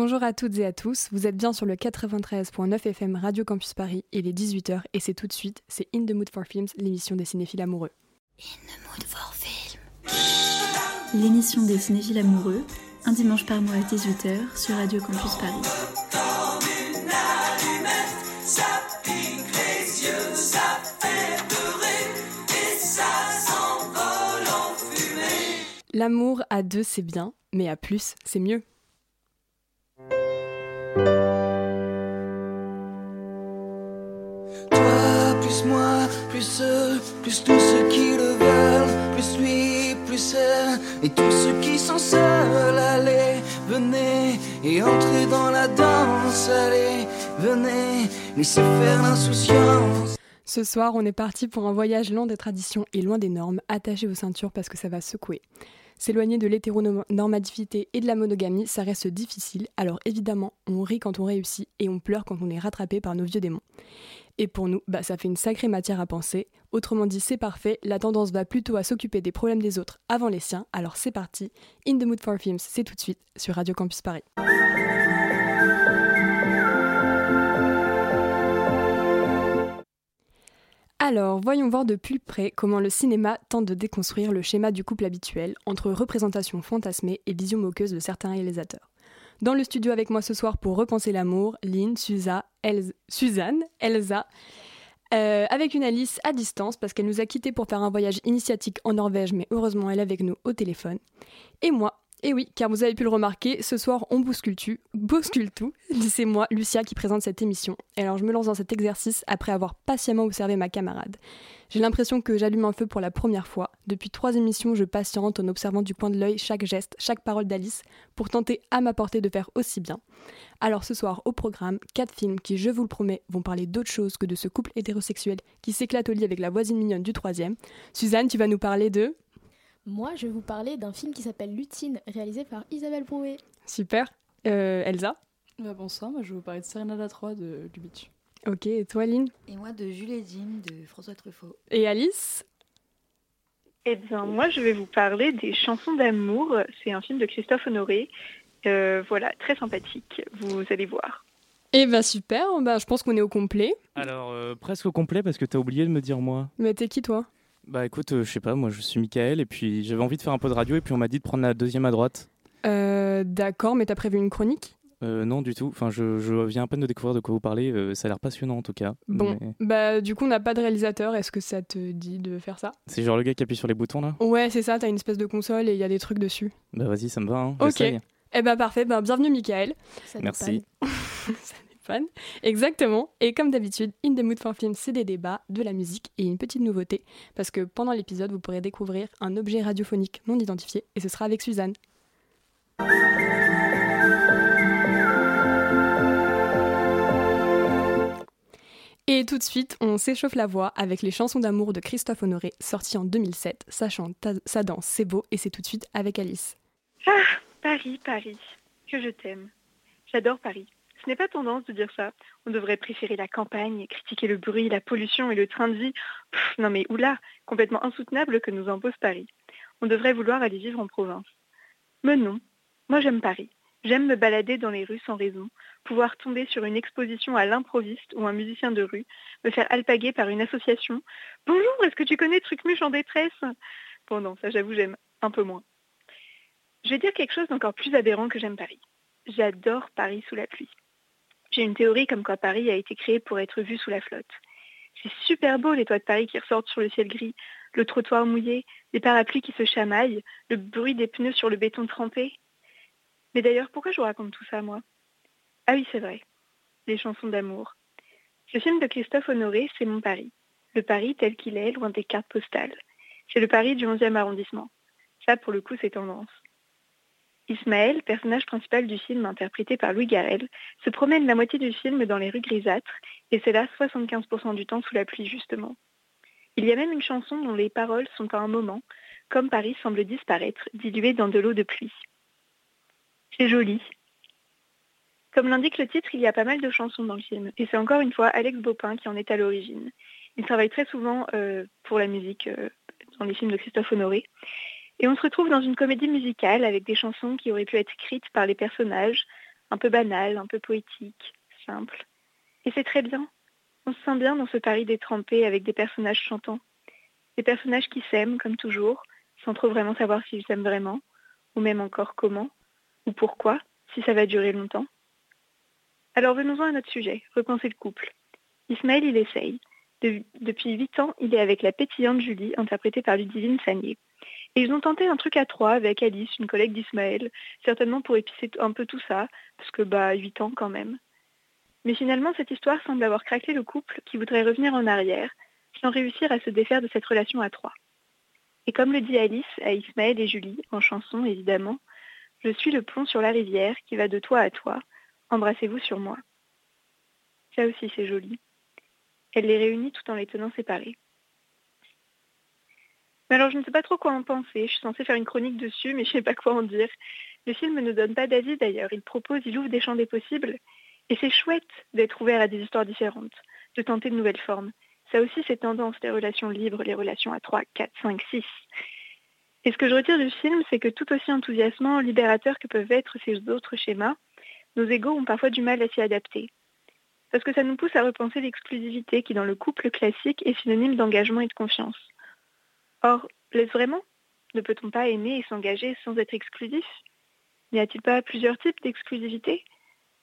Bonjour à toutes et à tous, vous êtes bien sur le 93.9 FM Radio Campus Paris, il est 18h et c'est tout de suite, c'est In the Mood for Films, l'émission des cinéphiles amoureux. In the Mood for Films. L'émission des cinéphiles amoureux, un dimanche par mois à 18h sur Radio Campus Paris. L'amour à deux c'est bien, mais à plus c'est mieux. Toi, plus moi, plus eux, plus tous ceux qui le veulent, plus lui, plus elle, et tous ceux qui sont seuls, allez, venez, et entrez dans la danse, allez, venez, laissez faire l'insouciance. Ce soir, on est parti pour un voyage loin des traditions et loin des normes, attachés aux ceintures parce que ça va secouer. S'éloigner de l'hétéronormativité et de la monogamie, ça reste difficile, alors évidemment, on rit quand on réussit et on pleure quand on est rattrapé par nos vieux démons. Et pour nous, bah, ça fait une sacrée matière à penser. Autrement dit, c'est parfait, la tendance va plutôt à s'occuper des problèmes des autres avant les siens, alors c'est parti. In the Mood for Films, c'est tout de suite sur Radio Campus Paris. Alors, voyons voir de plus près comment le cinéma tente de déconstruire le schéma du couple habituel entre représentation fantasmée et vision moqueuse de certains réalisateurs. Dans le studio avec moi ce soir pour repenser l'amour, Lynn, Suza, Elsa, Suzanne, Elsa, euh, avec une Alice à distance parce qu'elle nous a quittés pour faire un voyage initiatique en Norvège, mais heureusement elle est avec nous au téléphone. Et moi, et oui, car vous avez pu le remarquer, ce soir on bouscule, tu, bouscule tout. C'est moi, Lucia, qui présente cette émission. Et alors je me lance dans cet exercice après avoir patiemment observé ma camarade. J'ai l'impression que j'allume un feu pour la première fois. Depuis trois émissions, je patiente en observant du coin de l'œil chaque geste, chaque parole d'Alice, pour tenter à ma portée de faire aussi bien. Alors ce soir, au programme, quatre films qui, je vous le promets, vont parler d'autre chose que de ce couple hétérosexuel qui s'éclate au lit avec la voisine mignonne du troisième. Suzanne, tu vas nous parler de... Moi, je vais vous parler d'un film qui s'appelle Lutine, réalisé par Isabelle Brouet. Super. Euh, Elsa Bah, bonsoir, moi je vais vous parler de Serenada 3 de Lubitsch. Ok, et toi Lynn Et moi de Jules et Jim de François Truffaut. Et Alice Eh bien, moi, je vais vous parler des chansons d'amour. C'est un film de Christophe Honoré. Euh, voilà, très sympathique. Vous allez voir. Eh bah super, bah, je pense qu'on est au complet. Alors, euh, presque au complet parce que t'as oublié de me dire moi. Mais t'es qui toi? Bah écoute, euh, je sais pas, moi je suis Michael et puis j'avais envie de faire un peu de radio et puis on m'a dit de prendre la deuxième à droite. euh, D'accord, mais t'as prévu une chronique? Euh, non, du tout. Enfin, je, je viens à peine de découvrir de quoi vous parlez. euh, ça a l'air passionnant en tout cas. Bon, Mais bah du coup on n'a pas de réalisateur, est-ce que ça te dit de faire ça? C'est genre le gars qui appuie sur les boutons là? Ouais, c'est ça, t'as une espèce de console et il y a des trucs dessus. Bah vas-y, ça me va. Hein, Ok. Eh bah parfait, bah bienvenue Michael. Ça Merci. Exactement. Et comme d'habitude, In the Mood for Film, c'est des débats, de la musique et une petite nouveauté. Parce que pendant l'épisode, vous pourrez découvrir un objet radiophonique non identifié et ce sera avec Suzanne. Et tout de suite, on s'échauffe la voix avec les chansons d'amour de Christophe Honoré, sorties en 2007. Ça chante, ça danse, c'est beau et c'est tout de suite avec Alice. Paris, Paris, que je t'aime. J'adore Paris. Ce n'est pas tendance de dire ça. On devrait préférer la campagne, critiquer le bruit, la pollution et le train de vie. Non mais oula, complètement insoutenable que nous impose Paris. On devrait vouloir aller vivre en province. Mais non, moi j'aime Paris. J'aime me balader dans les rues sans raison, pouvoir tomber sur une exposition à l'improviste ou un musicien de rue, me faire alpaguer par une association. Bonjour, est-ce que tu connais Trucmuche en détresse? Bon non, ça j'avoue j'aime un peu moins. Je vais dire quelque chose d'encore plus aberrant que j'aime Paris. J'adore Paris sous la pluie. Une théorie comme quoi Paris a été créé pour être vu sous la flotte. C'est super beau les toits de Paris qui ressortent sur le ciel gris, le trottoir mouillé, les parapluies qui se chamaillent, le bruit des pneus sur le béton trempé. Mais d'ailleurs, pourquoi je vous raconte tout ça, moi? Ah oui, c'est vrai. Les chansons d'amour. Ce film de Christophe Honoré, c'est mon Paris. Le Paris tel qu'il est, loin des cartes postales. C'est le Paris du 11e arrondissement. Ça, pour le coup, c'est tendance. Ismaël, personnage principal du film interprété par Louis Garrel, se promène la moitié du film dans les rues grisâtres, et c'est là 75% du temps sous la pluie justement. Il y a même une chanson dont les paroles sont à un moment, comme Paris semble disparaître, dilué dans de l'eau de pluie. C'est joli. Comme l'indique le titre, il y a pas mal de chansons dans le film, et c'est encore une fois Alex Baupin qui en est à l'origine. Il travaille très souvent euh, pour la musique euh, dans les films de Christophe Honoré, et on se retrouve dans une comédie musicale avec des chansons qui auraient pu être écrites par les personnages, un peu banal, un peu poétique, simple. Et c'est très bien. On se sent bien dans ce Paris détrempé avec des personnages chantants. Des personnages qui s'aiment, comme toujours, sans trop vraiment savoir s'ils s'aiment vraiment, ou même encore comment, ou pourquoi, si ça va durer longtemps. Alors venons-en à notre sujet, repenser le couple. Ismaël, il essaye. depuis huit ans, il est avec la pétillante Julie, interprétée par Ludivine Sagnier. Et ils ont tenté un truc à trois avec Alice, une collègue d'Ismaël, certainement pour épicer un peu tout ça, parce que bah huit ans quand même. Mais finalement, cette histoire semble avoir craqué le couple qui voudrait revenir en arrière, sans réussir à se défaire de cette relation à trois. Et comme le dit Alice à Ismaël et Julie, en chanson évidemment, je suis le pont sur la rivière qui va de toi à toi, embrassez-vous sur moi. Ça aussi c'est joli. Elle les réunit tout en les tenant séparés. Mais alors je ne sais pas trop quoi en penser, je suis censée faire une chronique dessus, mais je ne sais pas quoi en dire. Le film ne donne pas d'avis d'ailleurs, il propose, il ouvre des champs des possibles, et c'est chouette d'être ouvert à des histoires différentes, de tenter de nouvelles formes. Ça aussi, c'est tendance, les relations libres, les relations à 3, 4, 5, 6. Et ce que je retire du film, c'est que tout aussi enthousiasmant, libérateurs que peuvent être ces autres schémas, nos égaux ont parfois du mal à s'y adapter. Parce que ça nous pousse à repenser l'exclusivité qui, dans le couple classique, est synonyme d'engagement et de confiance. Or, laisse vraiment Ne peut-on pas aimer et s'engager sans être exclusif? N'y a-t-il pas plusieurs types d'exclusivité?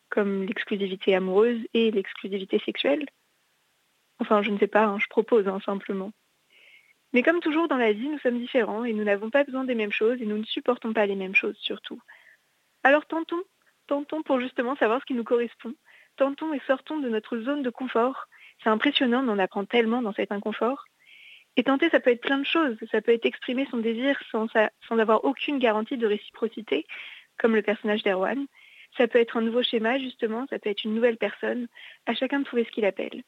Comme l'exclusivité amoureuse et l'exclusivité sexuelle? Enfin, je ne sais pas, hein, je propose hein, simplement. Mais comme toujours dans la vie, nous sommes différents et nous n'avons pas besoin des mêmes choses et nous ne supportons pas les mêmes choses surtout. Alors tentons, tentons pour justement savoir ce qui nous correspond. Tentons et sortons de notre zone de confort. C'est impressionnant, mais on apprend tellement dans cet inconfort. Et tenter, ça peut être plein de choses. Ça peut être exprimer son désir sans, avoir aucune garantie de réciprocité, comme le personnage d'Erwan. Ça peut être un nouveau schéma, justement, ça peut être une nouvelle personne. À chacun de trouver ce qu'il appelle.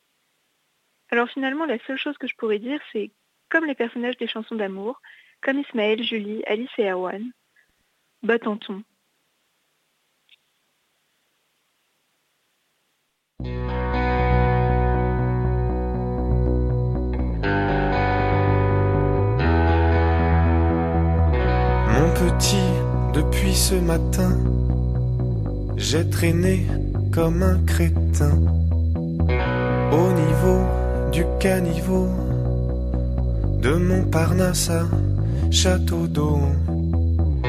Alors finalement, la seule chose que je pourrais dire, c'est comme les personnages des chansons d'amour, comme Ismaël, Julie, Alice et Erwan, bah tentons. Petit, depuis ce matin, j'ai traîné comme un crétin au niveau du caniveau de Montparnasse à Château d'eau.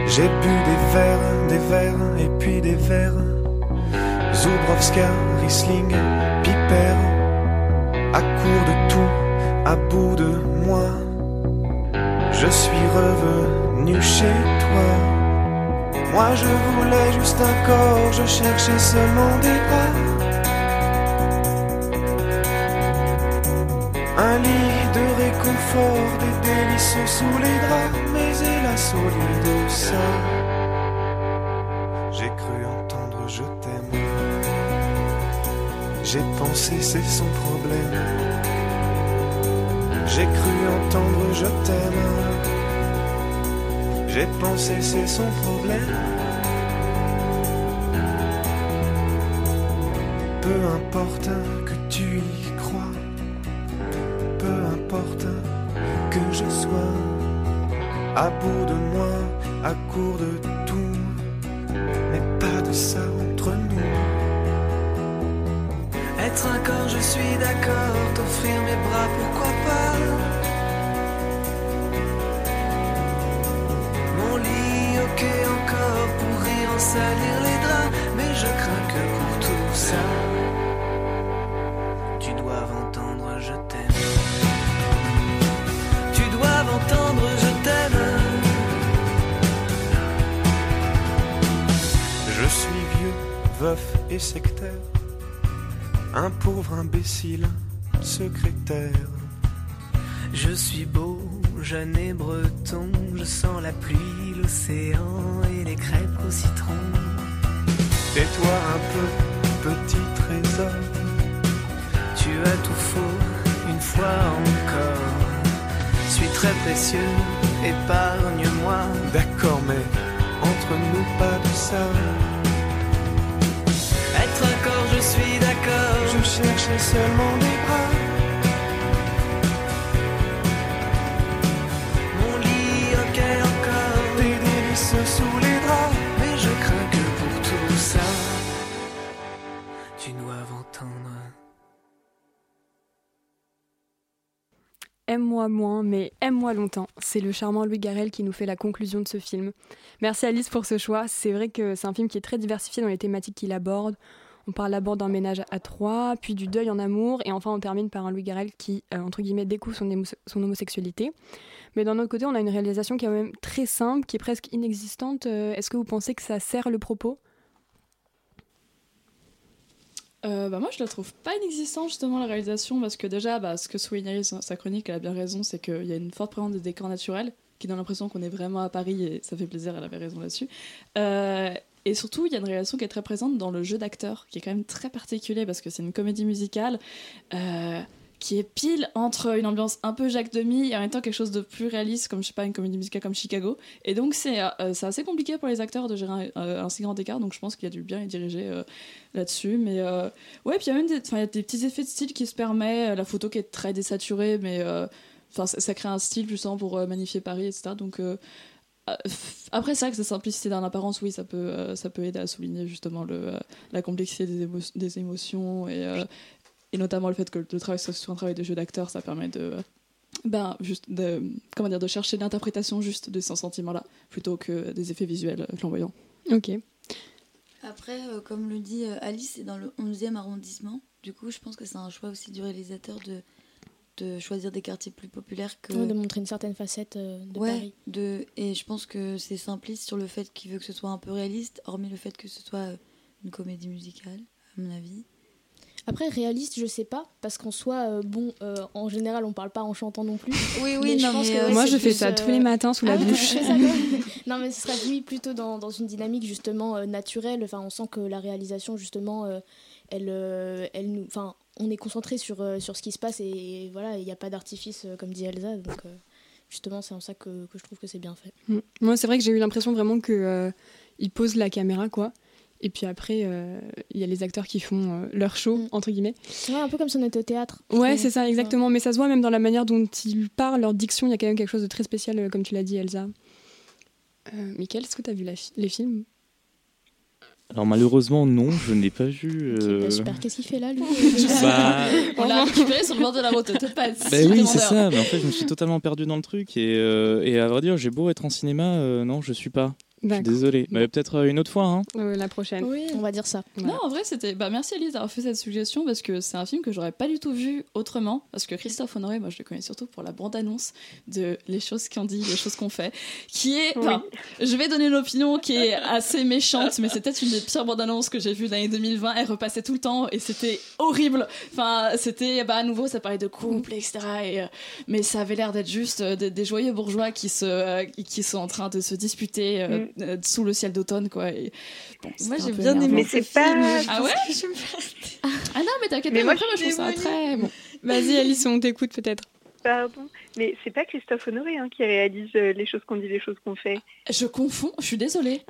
J'ai bu des verres, des verres et puis des verres. Zubrovska, Riesling, Piper, à court de tout, à bout de moi. Je suis revenu chez toi. Moi je voulais juste un corps, je cherchais seulement des bras. Un lit de réconfort, des délices sous les draps, mais hélas au lieu de ça, j'ai cru entendre je t'aime. J'ai pensé c'est son problème. J'ai cru entendre je t'aime. J'ai pensé c'est son problème. Peu importe que tu y crois que je sois à bout de moi, à court de Je suis vieux, veuf et sectaire, un pauvre imbécile, secrétaire. Je suis beau, jeune et breton, je sens la pluie, l'océan et les crêpes au citron. Tais-toi un peu, petit trésor, tu as tout faux, une fois encore suis très précieux, épargne-moi. D'accord, mais entre nous pas de ça. Un corps, je suis d'accord. Je cherchais seulement des bras. Mon lit, ok, encore. Des délices sous les draps. Mais je crains que pour tout ça, tu dois entendre. Aime-moi moins, mais aime-moi longtemps. C'est le charmant Louis Garrel qui nous fait la conclusion de ce film. Merci Alice pour ce choix. C'est vrai que c'est un film qui est très diversifié dans les thématiques qu'il aborde. On parle d'abord d'un ménage à trois, puis du deuil en amour, et enfin on termine par un Louis Garrel qui, euh, entre guillemets, découvre son, homosexualité. Mais d'un autre côté, on a une réalisation qui est quand même très simple, qui est presque inexistante. Euh, Est-ce que vous pensez que ça sert le propos? Euh, bah moi je la trouve pas inexistante justement la réalisation parce que déjà bah, ce que soulignait sa chronique elle a bien raison c'est qu'il y a une forte présence de décors naturels qui donne l'impression qu'on est vraiment à Paris et ça fait plaisir elle avait raison là-dessus et surtout il y a une réalisation qui est très présente dans le jeu d'acteur qui est quand même très particulier parce que c'est une comédie musicale euh, qui est pile entre une ambiance un peu Jacques Demy et en même temps quelque chose de plus réaliste comme je sais pas une comédie musicale comme Chicago. Et donc c'est euh, c'est assez compliqué pour les acteurs de gérer un, un si grand écart donc je pense qu'il y a dû bien y diriger euh, là-dessus. Mais euh, ouais puis il y a même des, y a des petits effets de style qui se permet euh, la photo qui est très désaturée mais euh, enfin ça, crée un style justement pour euh, magnifier Paris etc donc euh, euh, après c'est vrai que cette simplicité dans l'apparence oui ça peut euh, ça peut aider à souligner justement le euh, la complexité des, émo- des émotions et euh, et notamment le fait que le travail soit sur un travail de jeu d'acteur ça permet de ben juste de comment dire de chercher l'interprétation juste de ces sentiments là plutôt que des effets visuels euh, flamboyants Ok. Après, euh, comme le dit euh, Alice, c'est dans le 11e arrondissement. Du coup, je pense que c'est un choix aussi du réalisateur de, de choisir des quartiers plus populaires que. Ouais, de montrer une certaine facette euh, de ouais, Paris. de... et je pense que c'est simpliste sur le fait qu'il veut que ce soit un peu réaliste, hormis le fait que ce soit euh, une comédie musicale, à mon avis. Après, réaliste, je sais pas, parce qu'en soi, euh, bon, euh, en général, on parle pas en chantant non plus. Oui, oui, Mais je non, pense mais, que, ouais, Moi, je fais ça euh, tous les matins sous la Ah ouais, douche. ça, non, mais ce serait oui plutôt dans, dans une dynamique justement euh, naturelle. Enfin, on sent que la réalisation justement, euh, elle, euh, elle nous, enfin, on est concentré sur euh, sur ce qui se passe et, voilà, il n'y a pas d'artifice euh, comme dit Elsa. Donc justement, c'est en ça que, que je trouve que c'est bien fait. Mm. Moi, c'est vrai que j'ai eu l'impression vraiment que euh, il pose la caméra, quoi. Et puis après, euh, il y a les acteurs qui font euh, leur show, Mm. entre guillemets. Ouais, un peu comme si on était au théâtre. Ouais, c'est ça, exactement. Mais ça se voit même dans la manière dont ils parlent, leur diction, il y a quand même quelque chose de très spécial, comme tu l'as dit, Elsa. Michael, est-ce que tu as vu la fi- les films? Alors malheureusement non, je n'ai pas vu. Euh, bah, super, qu'est-ce qu'il fait là, lui Bah, on l'a récupéré sur le bord de la route peut-être pas être Bah oui, c'est ça. Mais en fait, je me suis totalement perdu dans le truc. Et, euh, et à vrai dire, j'ai beau être en cinéma, euh, non, je suis pas. Je suis désolé. Mais peut-être euh, une autre fois. Hein. Euh, La prochaine. Oui. On va dire ça. Voilà. Non, en vrai, c'était. Bah, merci Elise d'avoir fait cette suggestion parce que c'est un film que j'aurais pas du tout vu autrement. Parce que Christophe Honoré, moi, je le connais surtout pour la bande-annonce de Les choses qu'on dit, les choses qu'on fait, qui est. Enfin, je vais donner une opinion qui est assez méchante, mais c'est peut-être une des pires bandes-annonces que j'ai vues l'année 2020. Elle repassait tout le temps et c'était horrible. Enfin, c'était. Bah, à nouveau, ça parlait de couple, etc. Et, euh, mais ça avait l'air d'être juste des, des joyeux bourgeois qui, se, euh, qui sont en train de se disputer euh, Mm. Euh, sous le ciel d'automne, quoi. Et, bon, Moi, j'ai bien énervant. aimé Mais ce c'est film. pas- Ah pense ouais. Ah non, mais t'inquiète Mais pas, moi, après, moi, je trouve ça très bon. Vas-y, Alice, on t'écoute peut-être. Pardon. Mais c'est pas Christophe Honoré hein, qui réalise euh, les choses qu'on dit, les choses qu'on fait. Je confonds, je suis désolée.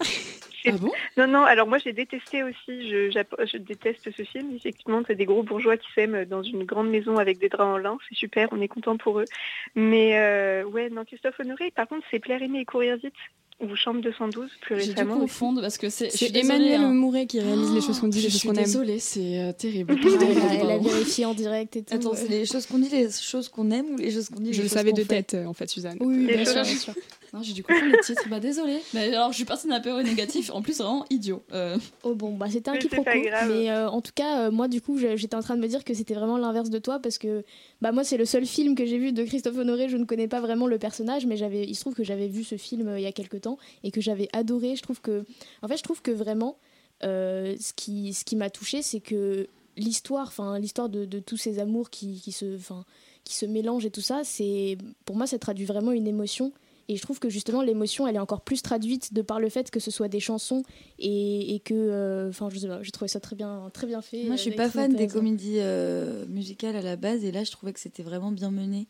C'est- ah bon? Non, non, alors moi j'ai détesté aussi, je, déteste ce film. Effectivement, c'est des gros bourgeois qui s'aiment dans une grande maison avec des draps en lin, c'est super, on est content pour eux. Mais euh, ouais, non, Christophe Honoré, par contre, c'est Plaire, aimer et courir vite, ou Chambre 212 plus J'ai dû récemment. aussi. confondre parce que c'est. je suis Emmanuel hein. Mouret qui réalise les choses qu'on dit, je les choses suis qu'on aime. désolée, c'est euh, terrible. Elle, a, vérifié en direct et tout. Attends, c'est les choses qu'on dit, les choses qu'on aime ou les choses qu'on dit, les Je le savais de fait tête, euh, en fait, Suzanne. Oui, bien sûr, bien sûr. Non, j'ai dû confondre les titres. Bah désolée. Mais alors, je suis partie d'un peu négatif. En plus, vraiment idiot. Euh, Oh bon, bah c'était un Mais quiproquo. Mais euh, en tout cas, euh, moi du coup, j'étais en train de me dire que c'était vraiment l'inverse de toi parce que bah moi c'est le seul film que j'ai vu de Christophe Honoré. Je ne connais pas vraiment le personnage, mais j'avais, il se trouve que j'avais vu ce film euh, il y a quelques temps et que j'avais adoré. Je trouve que, en fait, je trouve que vraiment, euh, ce qui, ce qui m'a touché, c'est que l'histoire, enfin l'histoire de, de tous ces amours qui, qui se, enfin qui se mélangent et tout ça, c'est pour moi ça traduit vraiment une émotion. Et je trouve que justement l'émotion, elle est encore plus traduite de par le fait que ce soit des chansons et, et que, euh, enfin, je sais pas, j'ai trouvé ça très bien, très bien fait. Moi, je suis euh, pas fan des comédies euh, musicales à la base, et là, je trouvais que c'était vraiment bien mené,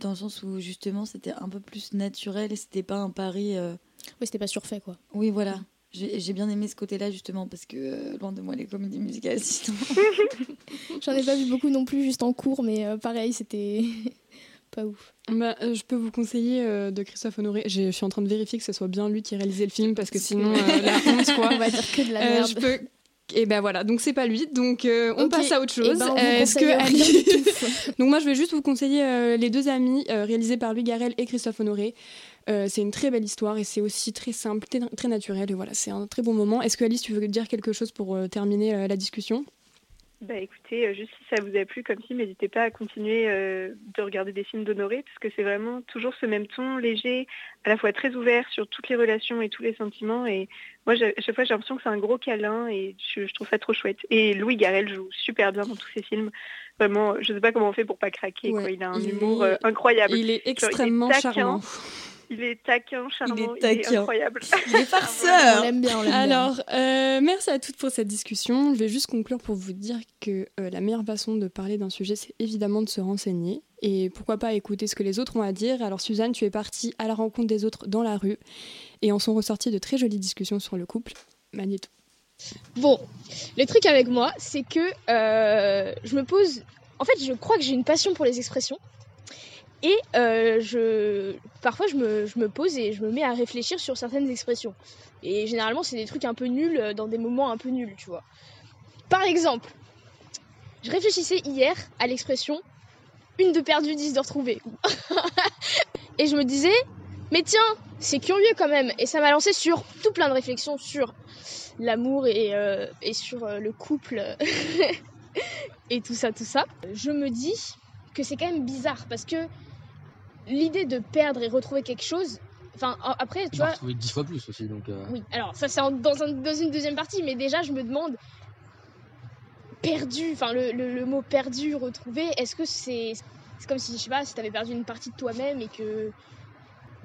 dans le sens où justement, c'était un peu plus naturel et c'était pas un pari. euh, Ouais, c'était pas surfait quoi. Oui, voilà. J'ai j'ai bien aimé ce côté-là justement parce que euh, loin de moi les comédies musicales, sinon. J'en ai pas vu beaucoup non plus, juste en cours, mais euh, pareil, c'était pas ouf. Bah, euh, je peux vous conseiller euh, de Christophe Honoré. Je suis en train de vérifier que ce soit bien lui qui a réalisé le film parce que sinon, euh, la honte, quoi. On va dire que de la Euh, merde. je peux Et ben voilà, donc c'est pas lui. Donc euh, on passe à autre chose. ben, Euh, Est-ce que Ali-. Donc moi je vais juste vous conseiller euh, les deux amis euh, réalisés par Louis Garrel et Christophe Honoré. C'est une très belle histoire et c'est aussi très simple, très, très naturel et voilà, c'est un très bon moment. Est-ce que Alice, tu veux dire quelque chose pour terminer la discussion? Bah écoutez, euh, juste si ça vous a plu comme film, n'hésitez pas à continuer euh, de regarder des films d'Honoré, parce que c'est vraiment toujours ce même ton léger, à la fois très ouvert sur toutes les relations et tous les sentiments. Et moi, à chaque fois, j'ai l'impression que c'est un gros câlin et je, je trouve ça trop chouette. Et Louis Garrel joue super bien dans tous ses films. Vraiment, je sais pas comment on fait pour pas craquer. Ouais, quoi. Il a un il humour est- euh, incroyable. Il est Genre, il est extrêmement taquin. charmant. Il est taquin, charmant, il est, taquin. incroyable. Il est On farceur. l'aime bien, on l'aime bien. Alors, euh, merci à toutes pour cette discussion. Je vais juste conclure pour vous dire que euh, la meilleure façon de parler d'un sujet, c'est évidemment de se renseigner. Et pourquoi pas écouter ce que les autres ont à dire. Alors, Suzanne, tu es partie à la rencontre des autres dans la rue et en sont ressorties de très jolies discussions sur le couple. Magnéto. Bon, le truc avec moi, c'est que euh, je me pose. En fait, je crois que j'ai une passion pour les expressions. Et euh, je, parfois, je me, je me pose et je me mets à réfléchir sur certaines expressions. Et généralement, c'est des trucs un peu nuls euh, dans des moments un peu nuls, tu vois. Par exemple, je réfléchissais hier à l'expression une de perdue, dix de retrouvée. et je me disais, mais tiens, c'est curieux quand même. Et ça m'a lancé sur tout plein de réflexions sur l'amour et, euh, et sur le couple et tout ça, tout ça. Je me dis que c'est quand même bizarre parce que l'idée de perdre et retrouver quelque chose, enfin après tu vois, retrouver dix fois plus aussi, donc. euh, oui, alors ça c'est dans, un- dans une deuxième partie, mais déjà je me demande perdu, enfin le, le- le mot perdu, retrouvé, est-ce que c'est c'est comme si je sais pas si t'avais perdu une partie de toi-même et que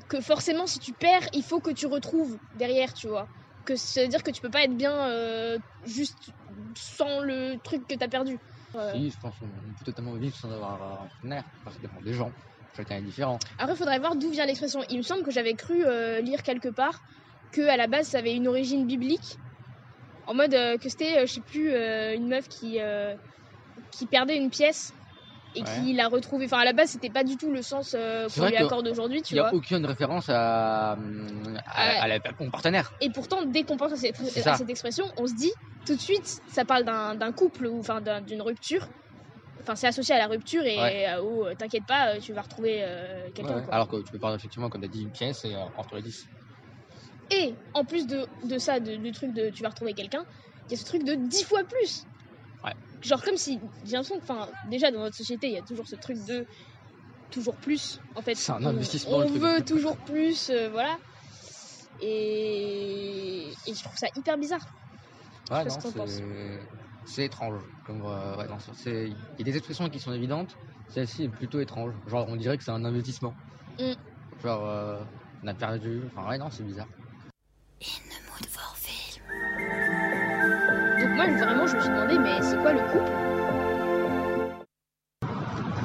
que forcément si tu perds il faut que tu retrouves derrière, tu vois, que ça veut dire que tu peux pas être bien euh, juste sans le truc que t'as perdu. Euh, Si, je pense qu'on peut totalement vivre sans avoir un partenaire, parce que ça dépend des gens. Chacun est différent. Après, il faudrait voir d'où vient l'expression. Il me semble que j'avais cru euh, lire quelque part que à la base ça avait une origine biblique, en mode euh, que c'était, euh, je sais plus, une meuf qui qui perdait une pièce et Ouais. qui l'a retrouvée. Enfin, à la base, c'était pas du tout le sens euh, qu'on lui accorde aujourd'hui, Il n'y a aucune référence à, à, à la- mon partenaire. Et pourtant, dès qu'on pense à cette, cette expression, on se dit tout de suite, ça parle d'un couple ou enfin d'un- d'une rupture. Enfin, c'est associé à la rupture et Ouais. euh, oh, t'inquiète pas, euh, tu vas retrouver euh, quelqu'un. Ouais. Alors que tu peux parler effectivement, comme tu as dit, une pièce et euh, entre les 10. Et en plus de, de ça, de- du truc de tu vas retrouver quelqu'un, il y a ce truc de 10 fois plus. Ouais. Genre comme si, j'ai l'impression que, enfin, déjà dans notre société, il y a toujours ce truc de toujours plus. En fait, C'est un on, investissement, on veut toujours plus, euh, voilà. Et, et je trouve ça hyper bizarre. Ouais, non, c'est- c'est étrange. Comme, euh, ouais, non, c'est- Il y a des expressions qui sont évidentes, celle-ci est plutôt étrange. Genre, on dirait que c'est un investissement. Mm. Genre, euh, on a perdu. Enfin, ouais, non, c'est bizarre. Donc moi, vraiment, je me suis demandé, mais c'est quoi le couple?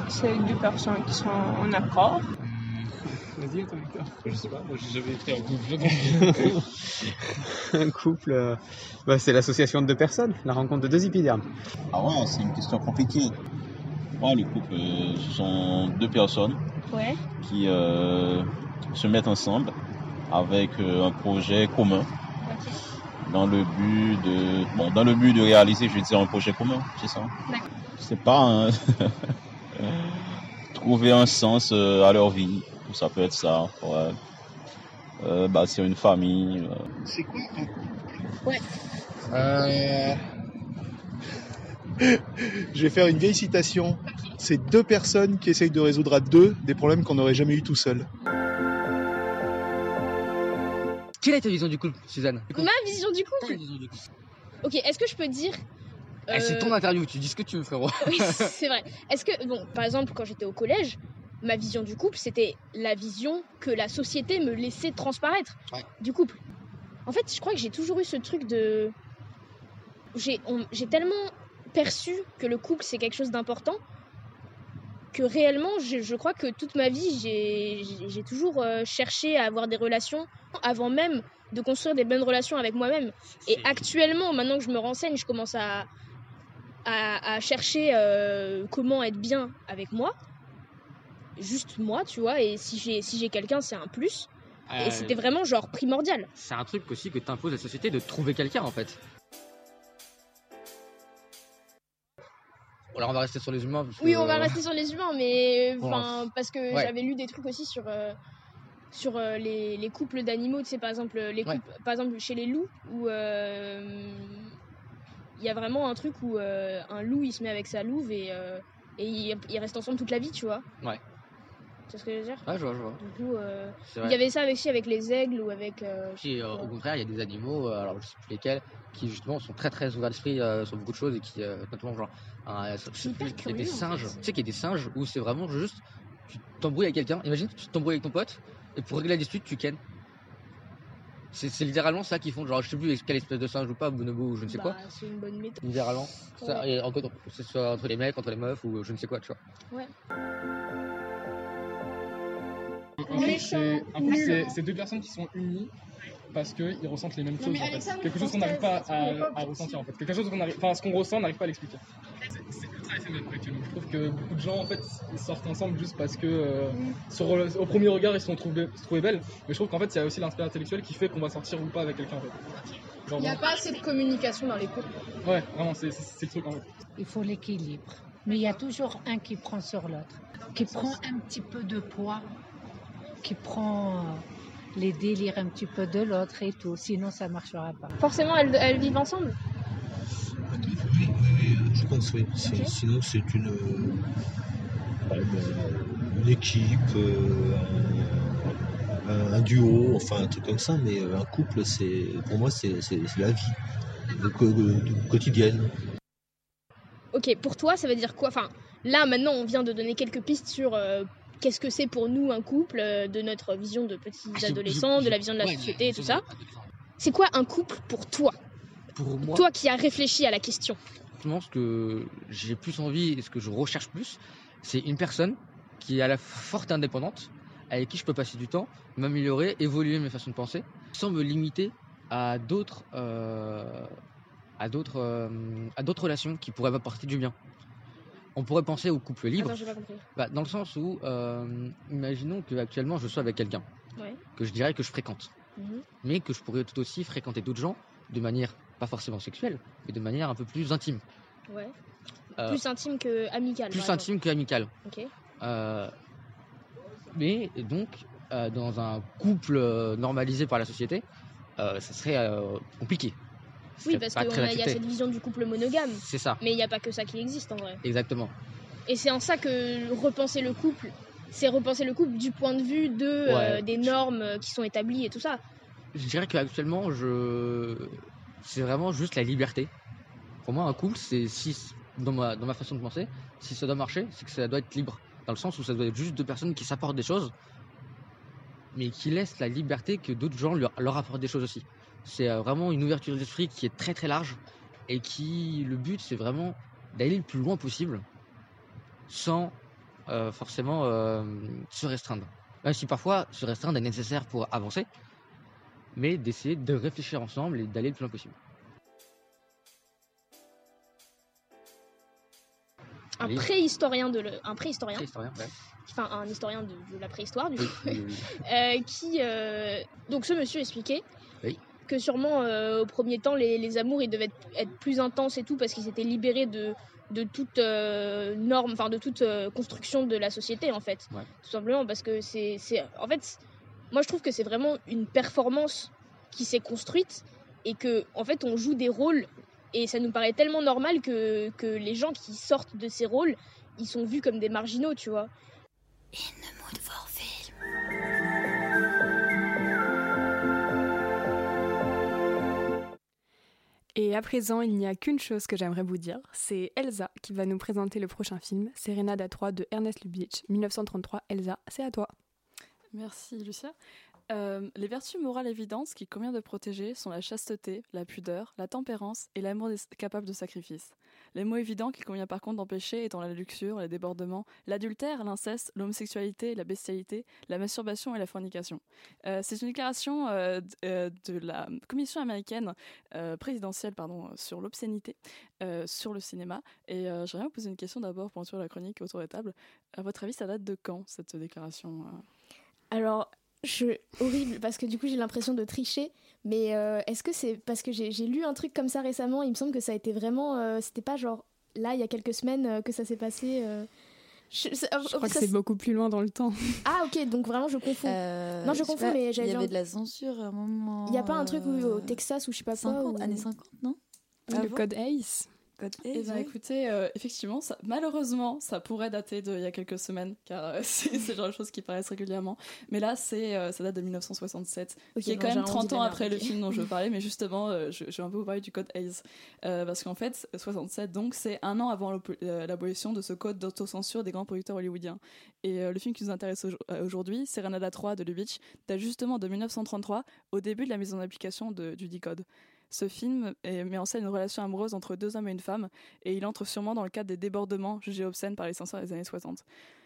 C'est deux personnes qui sont en accord. Vas-y, attends, Victor. Je sais pas, moi j'ai jamais été en couple. Un couple, euh, bah, c'est l'association de deux personnes, la rencontre de deux épidermes. Ah ouais, c'est une question compliquée. Ouais, le couple, euh, ce sont deux personnes Ouais. qui euh, se mettent ensemble avec euh, un projet commun dans le but de bon dans le but de réaliser je veux dire un projet commun c'est ça D'accord. c'est pas un- trouver un sens à leur vie ça peut être ça ouais. Euh, bâtir une famille euh. C'est quoi un couple? Ouais. Euh, Je vais faire une vieille citation. C'est deux personnes qui essayent de résoudre à deux des problèmes qu'on n'aurait jamais eu tout seul. Quelle est ta vision du couple, Suzanne? Ma vision du couple Ok, est-ce que je peux dire. Eh, C'est euh, ton interview, tu dis ce que tu veux, frérot. Oui, c'est vrai. Est-ce que, bon, par exemple, quand j'étais au collège, ma vision du couple, c'était la vision que la société me laissait transparaître Ouais. du couple. En fait, je crois que j'ai toujours eu ce truc de. J'ai tellement perçu que le couple, c'est quelque chose d'important que réellement, je, je crois que toute ma vie, j'ai- toujours euh, cherché à avoir des relations avant même de construire des bonnes relations avec moi-même. Et actuellement, maintenant que je me renseigne, je commence à, à, à chercher euh, comment être bien avec moi. Juste moi, tu vois, et si j'ai si j'ai quelqu'un, c'est un plus. Euh, Et c'était vraiment genre primordial. C'est un truc aussi que t'impose la société de trouver quelqu'un en fait. Alors on va rester sur les humains. parce Oui, que- on va rester sur les humains, mais enfin parce que ouais. j'avais lu des trucs aussi sur euh, sur euh, les, les couples d'animaux, tu sais par exemple les Ouais. couples, par exemple chez les loups où euh, il y a vraiment un truc où euh, un loup il se met avec sa louve et euh, et ils ils restent ensemble toute la vie, tu vois. Ouais. Tu vois ce que je veux dire? Ouais, je vois, je vois. Du coup, euh, il y avait ça avec, aussi avec les aigles ou avec. euh, Puis, euh, au contraire, il y a des animaux, euh, alors je sais plus lesquels, qui justement sont très très ouverts d'esprit sur beaucoup de choses et qui, notamment genre, il y a des en singes, fait. tu sais qu'il y a des singes où c'est vraiment juste, tu t'embrouilles avec quelqu'un, imagine, tu t'embrouilles avec ton pote, et pour régler la dispute, tu kennes. C'est littéralement ça qu'ils font, genre je sais plus quelle espèce de singe ou pas, bonobo ou je ne sais bah, quoi, C'est une bonne méthode. littéralement. Ça, et encore, que ce soit entre les mecs, entre les meufs ou je ne sais quoi, tu vois. Ouais. C'est deux personnes qui sont unies parce qu'ils ressentent les mêmes Non, choses. en fait. Quelque chose qu'on n'arrive pas à, ressentir en fait. Quelque chose qu'on arrive, enfin ce qu'on ressent, on n'arrive pas à l'expliquer. C'est c'est ultra éphémère actuellement. Je trouve que beaucoup de gens en fait ils sortent ensemble juste parce que euh, sur le- au premier regard ils se sont trouvés, se trouvaient belles. Mais je trouve qu'en fait il y a aussi l'aspect intellectuel qui fait qu'on va sortir ou pas avec quelqu'un en fait. Genre, Il n'y a pas assez de communication dans les couples. Ouais, vraiment c'est le truc en fait. Il faut l'équilibre. Mais il y a toujours un qui prend sur l'autre, qui prend un petit peu de poids, qui prend euh, les délires un petit peu de l'autre et tout. Sinon, ça ne marchera pas. Forcément, elles, elles vivent ensemble. Je pense, oui. Sinon, c'est une, euh, une, équipe, euh, un, un duo, enfin un truc comme ça. Mais un couple, c'est pour moi, c'est la vie quotidienne. Ok, pour toi, ça veut dire quoi? Enfin, là, maintenant, on vient de donner quelques pistes sur euh, qu'est-ce que c'est pour nous un couple, euh, de notre vision de petits Ah, adolescents, je- de la vision de la ouais, société et tout ça. C'est quoi un couple pour toi? Pour moi, Toi qui as réfléchi à la question. Franchement, ce que j'ai plus envie et ce que je recherche plus, c'est une personne qui est à la forte indépendante, avec qui je peux passer du temps, m'améliorer, évoluer mes façons de penser, sans me limiter à d'autres euh, à d'autres euh, à d'autres relations qui pourraient m'apporter du bien. On pourrait penser au couple libre, Attends, j'ai pas compris. bah, dans le sens où, euh, imaginons que actuellement je sois avec quelqu'un Ouais. que je dirais que je fréquente, Mhm. mais que je pourrais tout aussi fréquenter d'autres gens de manière pas forcément sexuelle, mais de manière un peu plus intime. Ouais. Euh, plus intime que amical. plus intime qu'amical. Ok. Euh, mais donc, dans un couple normalisé par la société, ça serait compliqué. Oui, parce qu'il y a cette vision du couple monogame. C'est ça. Mais il n'y a pas que ça qui existe en vrai. Exactement. Et c'est en ça que repenser le couple, c'est repenser le couple du point de vue de euh, des normes euh, qui sont établies et tout ça. Je dirais qu'actuellement, je... c'est vraiment juste la liberté. Pour moi, un couple, c'est si, dans ma, dans ma façon de penser, si ça doit marcher, c'est que ça doit être libre. Dans le sens où ça doit être juste deux personnes qui s'apportent des choses, mais qui laissent la liberté que d'autres gens leur, leur apportent des choses aussi. C'est euh, vraiment une ouverture d'esprit qui est très très large et qui, le but, c'est vraiment d'aller le plus loin possible sans euh, forcément euh, se restreindre. Même si parfois se restreindre est nécessaire pour avancer, mais d'essayer de réfléchir ensemble et d'aller le plus loin possible. Un préhistorien de le, un préhistorien, Préhistorien, ouais. enfin un historien de, de la préhistoire du Oui, coup, oui, oui. euh, qui euh, donc ce monsieur expliquait. Que sûrement euh, au premier temps les, les amours ils devaient être, être plus intenses et tout parce qu'ils s'étaient libérés de de toute euh, norme, enfin de toute euh, construction de la société en fait. Ouais. Tout simplement parce que c'est c'est en fait moi je trouve que c'est vraiment une performance qui s'est construite et que en fait on joue des rôles et ça nous paraît tellement normal que, que les gens qui sortent de ces rôles ils sont vus comme des marginaux tu vois Et à présent, il n'y a qu'une chose que j'aimerais vous dire, c'est Elsa qui va nous présenter le prochain film, Serenade à 3 de Ernest Lubitsch, 1933. Elsa, c'est à toi. Merci Lucia. Euh, les vertus morales évidentes qu'il convient de protéger sont la chasteté, la pudeur, la tempérance et l'amour capable de sacrifice. Les mots évidents qu'il convient par contre d'empêcher étant la luxure, les débordements, l'adultère, l'inceste, l'homosexualité, la bestialité, la masturbation et la fornication. Euh, C'est une déclaration euh, euh, de la commission américaine présidentielle pardon, sur l'obscénité sur le cinéma. Et j'aimerais vous poser une question d'abord pour introduire la chronique autour de la table. À votre avis, ça date de quand cette déclaration Alors, je horrible parce que du coup j'ai l'impression de tricher. Mais euh, est-ce que c'est parce que j'ai lu un truc comme ça récemment Il me semble que ça a été vraiment, euh, c'était pas genre là, il y a quelques semaines euh, que ça s'est passé. euh, Je, crois que c'est beaucoup plus loin dans le temps. Ah, ok, donc vraiment, je confonds. Euh, non, je confonds, pas, mais Il j'avais y bien- avait de la censure à un moment. Il n'y a pas un truc où, euh, au Texas ou je sais pas quoi 50, où- années 50, non? Le code ACE. Code Eh ouais. écoutez, euh, effectivement, ça, malheureusement, ça pourrait dater d'il y a quelques semaines, car euh, c'est le genre de choses qui paraissent régulièrement. Mais là, c'est euh, ça date de 1967, Ok, qui est quand même arrondi 30 de ans après le film dont je parlais. Mais justement, je, je vais un peu vous parler du code. Euh, parce qu'en fait, 67, donc, c'est un an avant l'abolition de ce code d'autocensure des grands producteurs hollywoodiens. Et le film qui nous intéresse au- aujourd'hui, c'est Renada 3 de Lubitsch, date justement de 1933, au début de la mise en application de- du D-Code. Ce film met en scène une relation amoureuse entre deux hommes et une femme, et il entre sûrement dans le cadre des débordements jugés obscènes par les censeurs des années 60.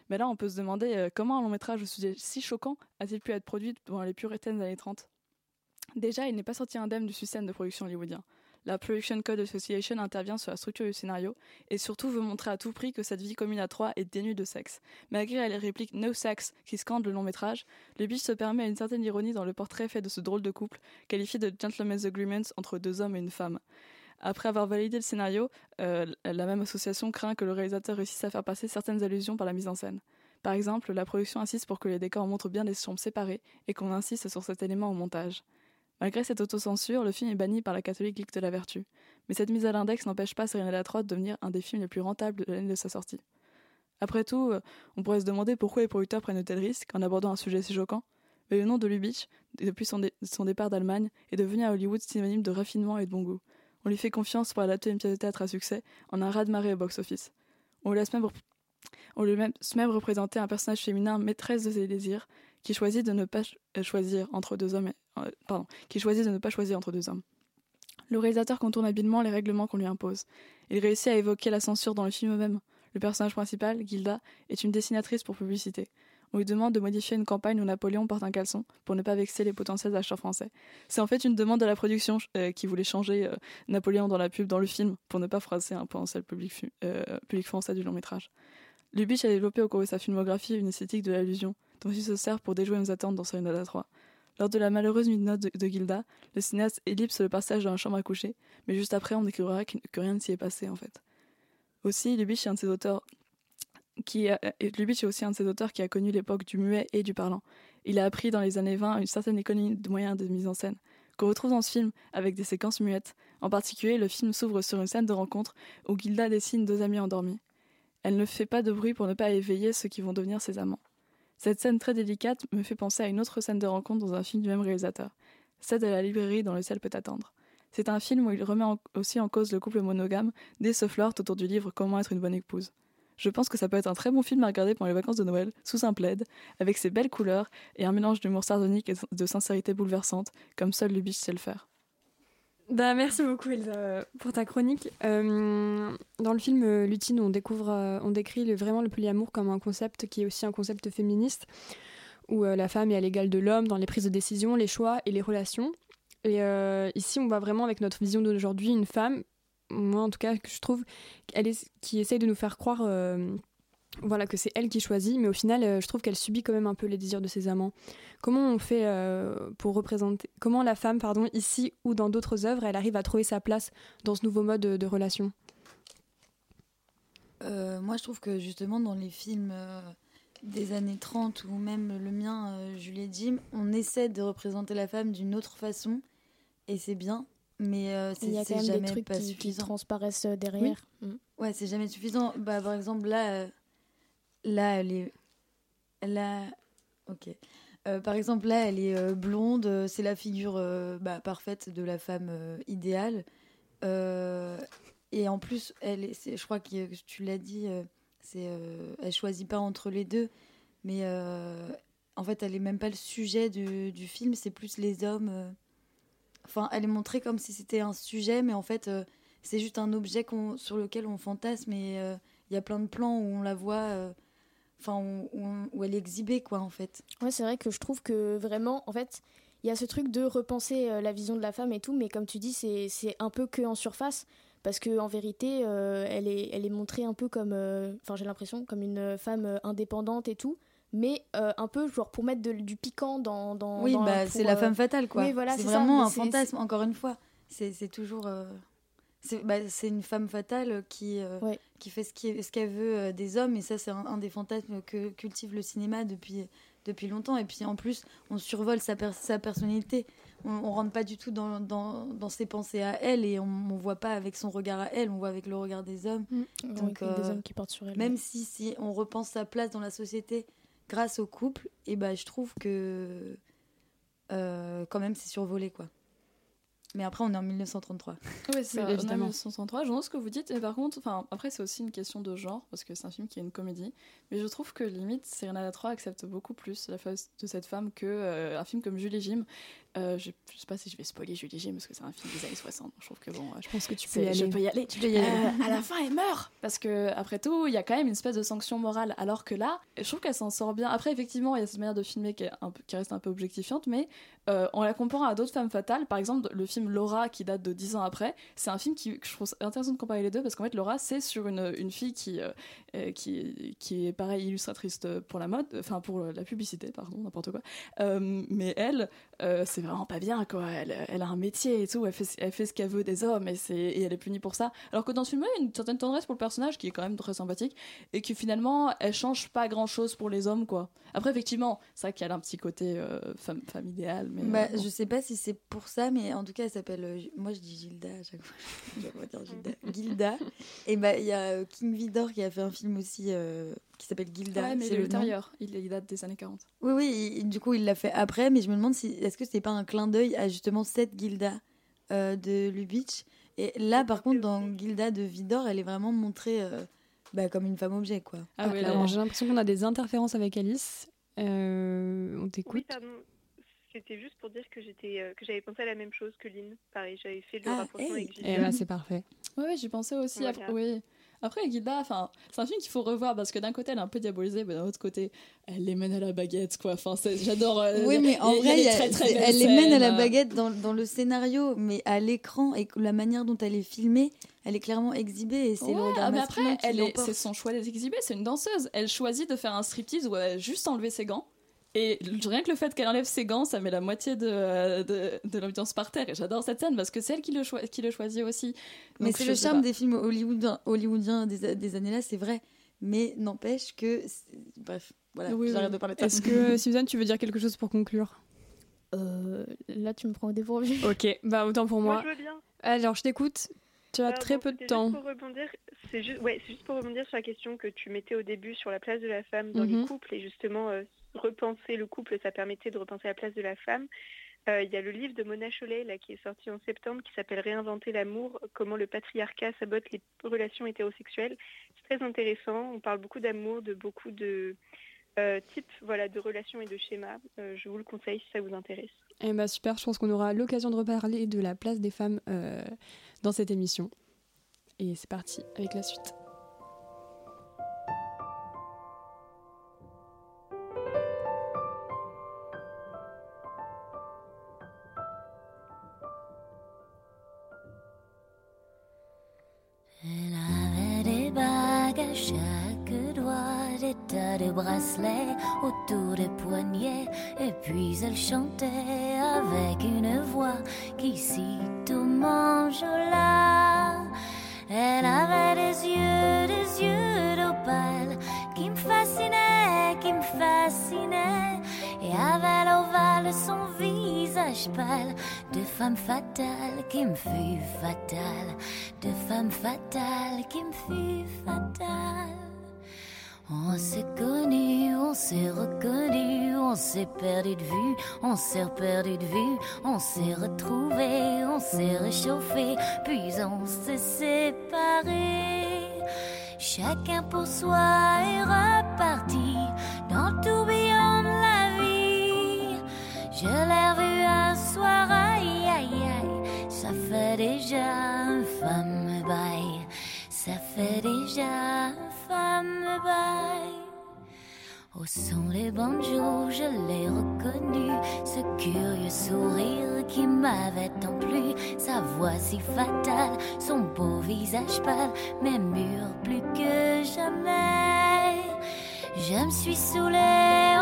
Mais là, on peut se demander euh, comment un long métrage au sujet si choquant a-t-il pu être produit pendant les puritaines années 30 Déjà, il n'est pas sorti indemne du système de production hollywoodien. La Production Code Association intervient sur la structure du scénario et surtout veut montrer à tout prix que cette vie commune à trois est dénuée de sexe. Malgré les répliques No sex qui scandent le long métrage, le biche se permet une certaine ironie dans le portrait fait de ce drôle de couple, qualifié de gentleman's agreement entre deux hommes et une femme. Après avoir validé le scénario, euh, la même association craint que le réalisateur réussisse à faire passer certaines allusions par la mise en scène. Par exemple, la production insiste pour que les décors montrent bien des chambres séparées et qu'on insiste sur cet élément au montage. Malgré cette autocensure, le film est banni par la catholique Ligue de la Vertu. Mais cette mise à l'index n'empêche pas Serenade 3 de devenir un des films les plus rentables de l'année de sa sortie. Après tout, on pourrait se demander pourquoi les producteurs prennent de tels risques en abordant un sujet si choquant. Mais le nom de Lubitsch, depuis son, dé- son départ d'Allemagne, est devenu à Hollywood synonyme de raffinement et de bon goût. On lui fait confiance pour adapter une pièce de théâtre à succès en un raz-de-marée au box-office. On laisse même, on lui laisse même représenter un personnage féminin maîtresse de ses désirs qui choisit de ne pas euh, choisir entre deux hommes. Euh, qui choisit de ne pas choisir entre deux hommes. Le réalisateur contourne habilement les règlements qu'on lui impose. Il réussit à évoquer la censure dans le film même. Le personnage principal, Gilda, est une dessinatrice pour publicité. On lui demande de modifier une campagne où Napoléon porte un caleçon pour ne pas vexer les potentiels acheteurs français. C'est en fait une demande de la production euh, qui voulait changer euh, Napoléon dans la pub dans le film pour ne pas froisser un potentiel public français du long métrage. Lubitsch a développé au cours de sa filmographie une esthétique de l'allusion, dont il se sert pour déjouer nos attentes dans Serenade 3. Lors de la malheureuse nuit de de, Gilda, le cinéaste ellipse le passage dans la chambre à coucher, mais juste après, on découvrira que, rien ne s'y est passé en fait. Aussi, Lubitsch est un de est aussi un de ces auteurs qui a connu l'époque du muet et du parlant. Il a appris dans les années 20 une certaine économie de moyens de mise en scène, qu'on retrouve dans ce film avec des séquences muettes. En particulier, le film s'ouvre sur une scène de rencontre où Gilda dessine deux amis endormis. Elle ne fait pas de bruit pour ne pas éveiller ceux qui vont devenir ses amants. Cette scène très délicate me fait penser à une autre scène de rencontre dans un film du même réalisateur, celle de la librairie dans le ciel peut attendre. C'est un film où il remet aussi en cause le couple monogame dès ce flirt autour du livre Comment être une bonne épouse. Je pense que ça peut être un très bon film à regarder pendant les vacances de Noël, sous un plaid, avec ses belles couleurs et un mélange d'humour sardonique et de sincérité bouleversante, comme seul Lubitsch sait le faire. Bah, merci beaucoup Elsa pour ta chronique. Euh, dans le film euh, Lutine, on découvre, euh, on décrit vraiment le polyamour comme un concept qui est aussi un concept féministe, où euh, la femme est à l'égal de l'homme dans les prises de décision, les choix et les relations. Et euh, ici, on voit vraiment avec notre vision d'aujourd'hui une femme, moi en tout cas, que je trouve, qui essaye de nous faire croire. Voilà que c'est elle qui choisit, mais au final, euh, je trouve qu'elle subit quand même un peu les désirs de ses amants. Comment on fait euh, pour représenter Comment la femme, pardon, ici ou dans d'autres œuvres, elle arrive à trouver sa place dans ce nouveau mode de, de relation? Euh, moi, je trouve que justement, dans les films euh, des années 30 ou même le mien, euh, Juliette Jim, on essaie de représenter la femme d'une autre façon et c'est bien, mais euh, c'est Il y a quand même jamais des trucs pas qui, qui suffisant. transparaissent derrière. Oui. Mm. Ouais, c'est jamais suffisant. Bah, par exemple, là, euh, là, elle est. Là. Ok. Euh, par exemple, là, elle est euh, blonde, euh, c'est la figure bah, parfaite de la femme idéale. Et en plus, elle est, je crois que tu l'as dit, c'est, elle choisit pas entre les deux, mais en fait, elle est même pas le sujet du, film, c'est plus les hommes. Enfin, elle est montrée comme si c'était un sujet, mais en fait, c'est juste un objet sur lequel on fantasme et il y a plein de plans où on la voit, enfin, où, où- où elle est exhibée, quoi, en fait. Ouais, c'est vrai que je trouve que vraiment, en fait, il y a ce truc de repenser euh, la vision de la femme et tout, mais comme tu dis, c'est c'est un peu que en surface, parce que en vérité, euh, elle, est, elle est montrée un peu comme, euh, enfin, j'ai l'impression, comme une femme indépendante et tout, mais euh, un peu genre pour mettre de- du piquant dans. dans Oui, dans- bah, c'est la femme fatale, quoi. Oui, voilà, c'est ça, vraiment un fantasme, encore une fois. C'est c'est toujours. C'est bah, c'est une femme fatale qui, euh, qui fait ce qu'elle veut euh, des hommes. Et ça, c'est un, un des fantasmes que cultive le cinéma depuis, depuis longtemps. Et puis en plus, on survole sa, per- sa personnalité. On, on rentre pas du tout dans, dans, dans ses pensées à elle et on, on voit pas avec son regard à elle, on voit avec le regard des hommes. Donc, euh, des hommes qui portent sur elle. Même si, si on repense sa place dans la société grâce au couple, et ben je trouve que euh, quand même c'est survolé quoi. Mais après on est en 1933. Oui, c'est ça, évidemment. on a 1933. Je vois ce que vous dites. Et par contre, enfin, après, c'est aussi une question de genre, parce que c'est un film qui est une comédie. Mais je trouve que limite, Serena 3 accepte beaucoup plus la face de cette femme que euh, un film comme Julie Jim. Euh, je, je sais pas si je vais spoiler Julie Jim, parce que c'est un film des années 60. Je trouve que bon. Je pense que tu peux y aller. Je peux y aller. Tu peux y aller. Euh, à la fin, elle meurt. Parce que, après tout, il y a quand même une espèce de sanction morale. Alors que là, je trouve qu'elle s'en sort bien. Après, effectivement, il y a cette manière de filmer qui, est un peu- qui reste un peu objectifiante, mais euh, en la comparant à d'autres femmes fatales, par exemple, le film Laura, qui date de 10 ans après, c'est un film qui, que je trouve intéressant de comparer les deux, parce qu'en fait, Laura, c'est sur une, une fille qui, euh, euh, qui, qui est, pareil, illustratrice pour la mode, enfin, pour la publicité, pardon, n'importe quoi. Euh, mais elle, euh, c'est vraiment pas bien, quoi. Elle, elle a un métier et tout, elle fait, elle fait ce qu'elle veut des hommes, et, c'est- et elle est punie pour ça. Alors que dans ce film-là, il y a une certaine tendresse pour le personnage, qui est quand même très sympathique, et qui finalement, elle change pas grand-chose pour les hommes, quoi. Après, effectivement, c'est vrai qu'elle a un petit côté euh, femme, femme idéale, mais... Bah, euh, bon. Je sais pas si c'est pour ça, mais en tout cas elle s'appelle. euh, moi je dis Gilda à chaque fois. je vais dire Gilda. Gilda. Et bah il y a euh, King Vidor qui a fait un film aussi qui s'appelle Gilda. Ouais, mais c'est ultérieur. Il, il date des années 40. Oui, oui, il- du coup, il l'a fait après, mais je me demande si est-ce que c'est pas un clin d'œil à justement cette Gilda euh, de Lubitsch. Et là, par contre, dans Gilda de Vidor, elle est vraiment montrée euh, bah, comme une femme objet, quoi. Ah oui, j'ai l'impression qu'on a des interférences avec Alice. Euh, on t'écoute. Oui. C'était juste pour dire que j'étais, euh, que j'avais pensé à la même chose que Lynn. Pareil, j'avais fait le Ah, rapprochement hey. avec Gilda. Eh ben, c'est parfait. Ouais, ouais, j'y pensais aussi. Voilà. Après, oui. Après, Gilda, enfin, c'est un film qu'il faut revoir parce que d'un côté, elle est un peu diabolisée, mais d'un autre côté, elle les mène à la baguette, quoi. Enfin, j'adore. euh, Oui, mais en vrai, y a- très, elle les mène à la baguette dans, dans le scénario, mais à l'écran et la manière dont elle est filmée, elle est clairement exhibée et c'est le regard ah, mais après, elle est, c'est son choix d'être exhibée, c'est une danseuse. Elle choisit de faire un striptease où elle a juste enlevé ses gants. Et rien que le fait qu'elle enlève ses gants, ça met la moitié de, de, de l'ambiance par terre. Et j'adore cette scène parce que c'est elle qui le, choi- qui le choisit aussi. Mais c'est le charme pas. des films hollywoodiens, hollywoodiens des, des années-là, c'est vrai. Mais n'empêche que. Bref, voilà, Oui, j'arrête oui. de parler de ça. Est-ce que, Suzanne, tu veux dire quelque chose pour conclure? Euh, là, tu me prends au dépourvu. Ok, bah autant pour moi. Moi, je veux bien. Alors, je t'écoute. Tu as Pardon, très peu de temps. Juste pour rebondir, c'est juste, ouais, c'est juste pour rebondir sur la question que tu mettais au début sur la place de la femme dans Mhm. les couples et justement euh, repenser le couple, ça permettait de repenser la place de la femme. Euh, Il y a le livre de Mona Chollet là, qui est sorti en septembre qui s'appelle Réinventer l'amour, comment le patriarcat sabote les relations hétérosexuelles. C'est très intéressant, on parle beaucoup d'amour, de beaucoup de euh, types voilà, de relations et de schémas. Euh, je vous le conseille si ça vous intéresse. Eh bah super, je pense qu'on aura l'occasion de reparler de la place des femmes dans cette émission. Et c'est parti avec la suite. Femme fatale qui me fut fatale, de femme fatale qui me fut fatale. On s'est connu, on s'est reconnu, on s'est perdu de vue, on s'est perdu de vue, on s'est retrouvé, on s'est réchauffé, puis on s'est séparés. Chacun pour soi est reparti dans le Je l'ai revu un soir, aïe aïe aïe, ça fait déjà un femme bail, ça fait déjà un femme bail. Au son des banjos, je l'ai reconnu, ce curieux sourire qui m'avait tant plu, sa voix si fatale, son beau visage pâle, mais mûr plus que jamais. Je me suis saoulée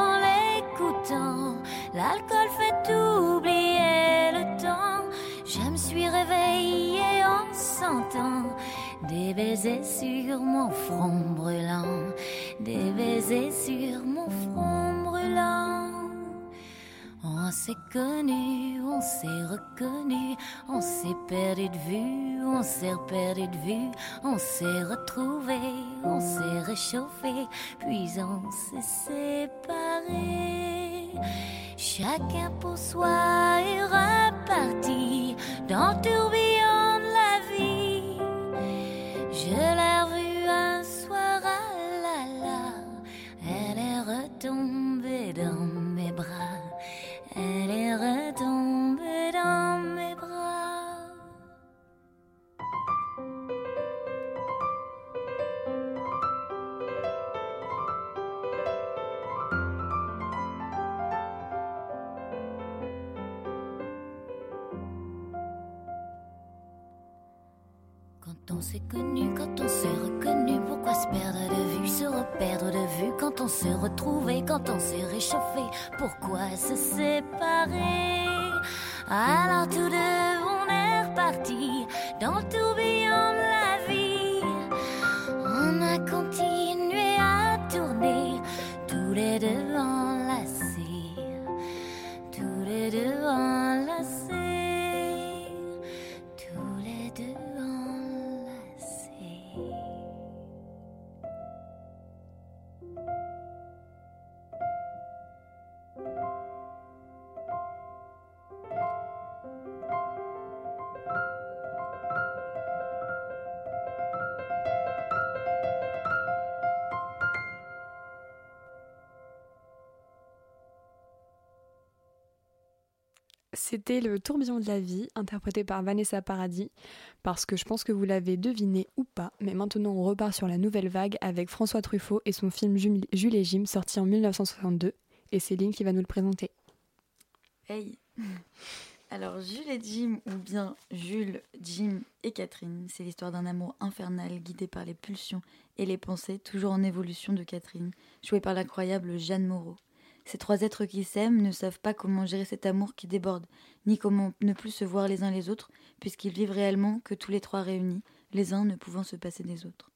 l'alcool fait oublier le temps. Je me suis réveillée en s'entend. Des baisers sur mon front brûlant, des baisers sur mon front brûlant. On s'est connu, on s'est reconnu, on s'est perdu de vue, on s'est perdu de vue, on s'est retrouvé, on s'est réchauffé, puis on s'est séparé. Chacun pour soi est reparti dans tourbillon connu, quand on s'est reconnu, pourquoi se perdre de vue, se reperdre de vue quand on s'est retrouvé, quand on s'est réchauffé, pourquoi se séparer? Alors tous deux on est reparti dans le tourbillon C'était le tourbillon de la vie, interprété par Vanessa Paradis, parce que je pense que vous l'avez deviné ou pas, mais maintenant on repart sur la nouvelle vague avec François Truffaut et son film Jules et Jim sorti en 1962, et Céline qui va nous le présenter. Hey Alors, Jules et Jim, ou bien Jules, Jim et Catherine, c'est l'histoire d'un amour infernal guidé par les pulsions et les pensées, toujours en évolution de Catherine, jouée par l'incroyable Jeanne Moreau. Ces trois êtres qui s'aiment ne savent pas comment gérer cet amour qui déborde, ni comment ne plus se voir les uns les autres, puisqu'ils vivent réellement que tous les trois réunis, les uns ne pouvant se passer des autres.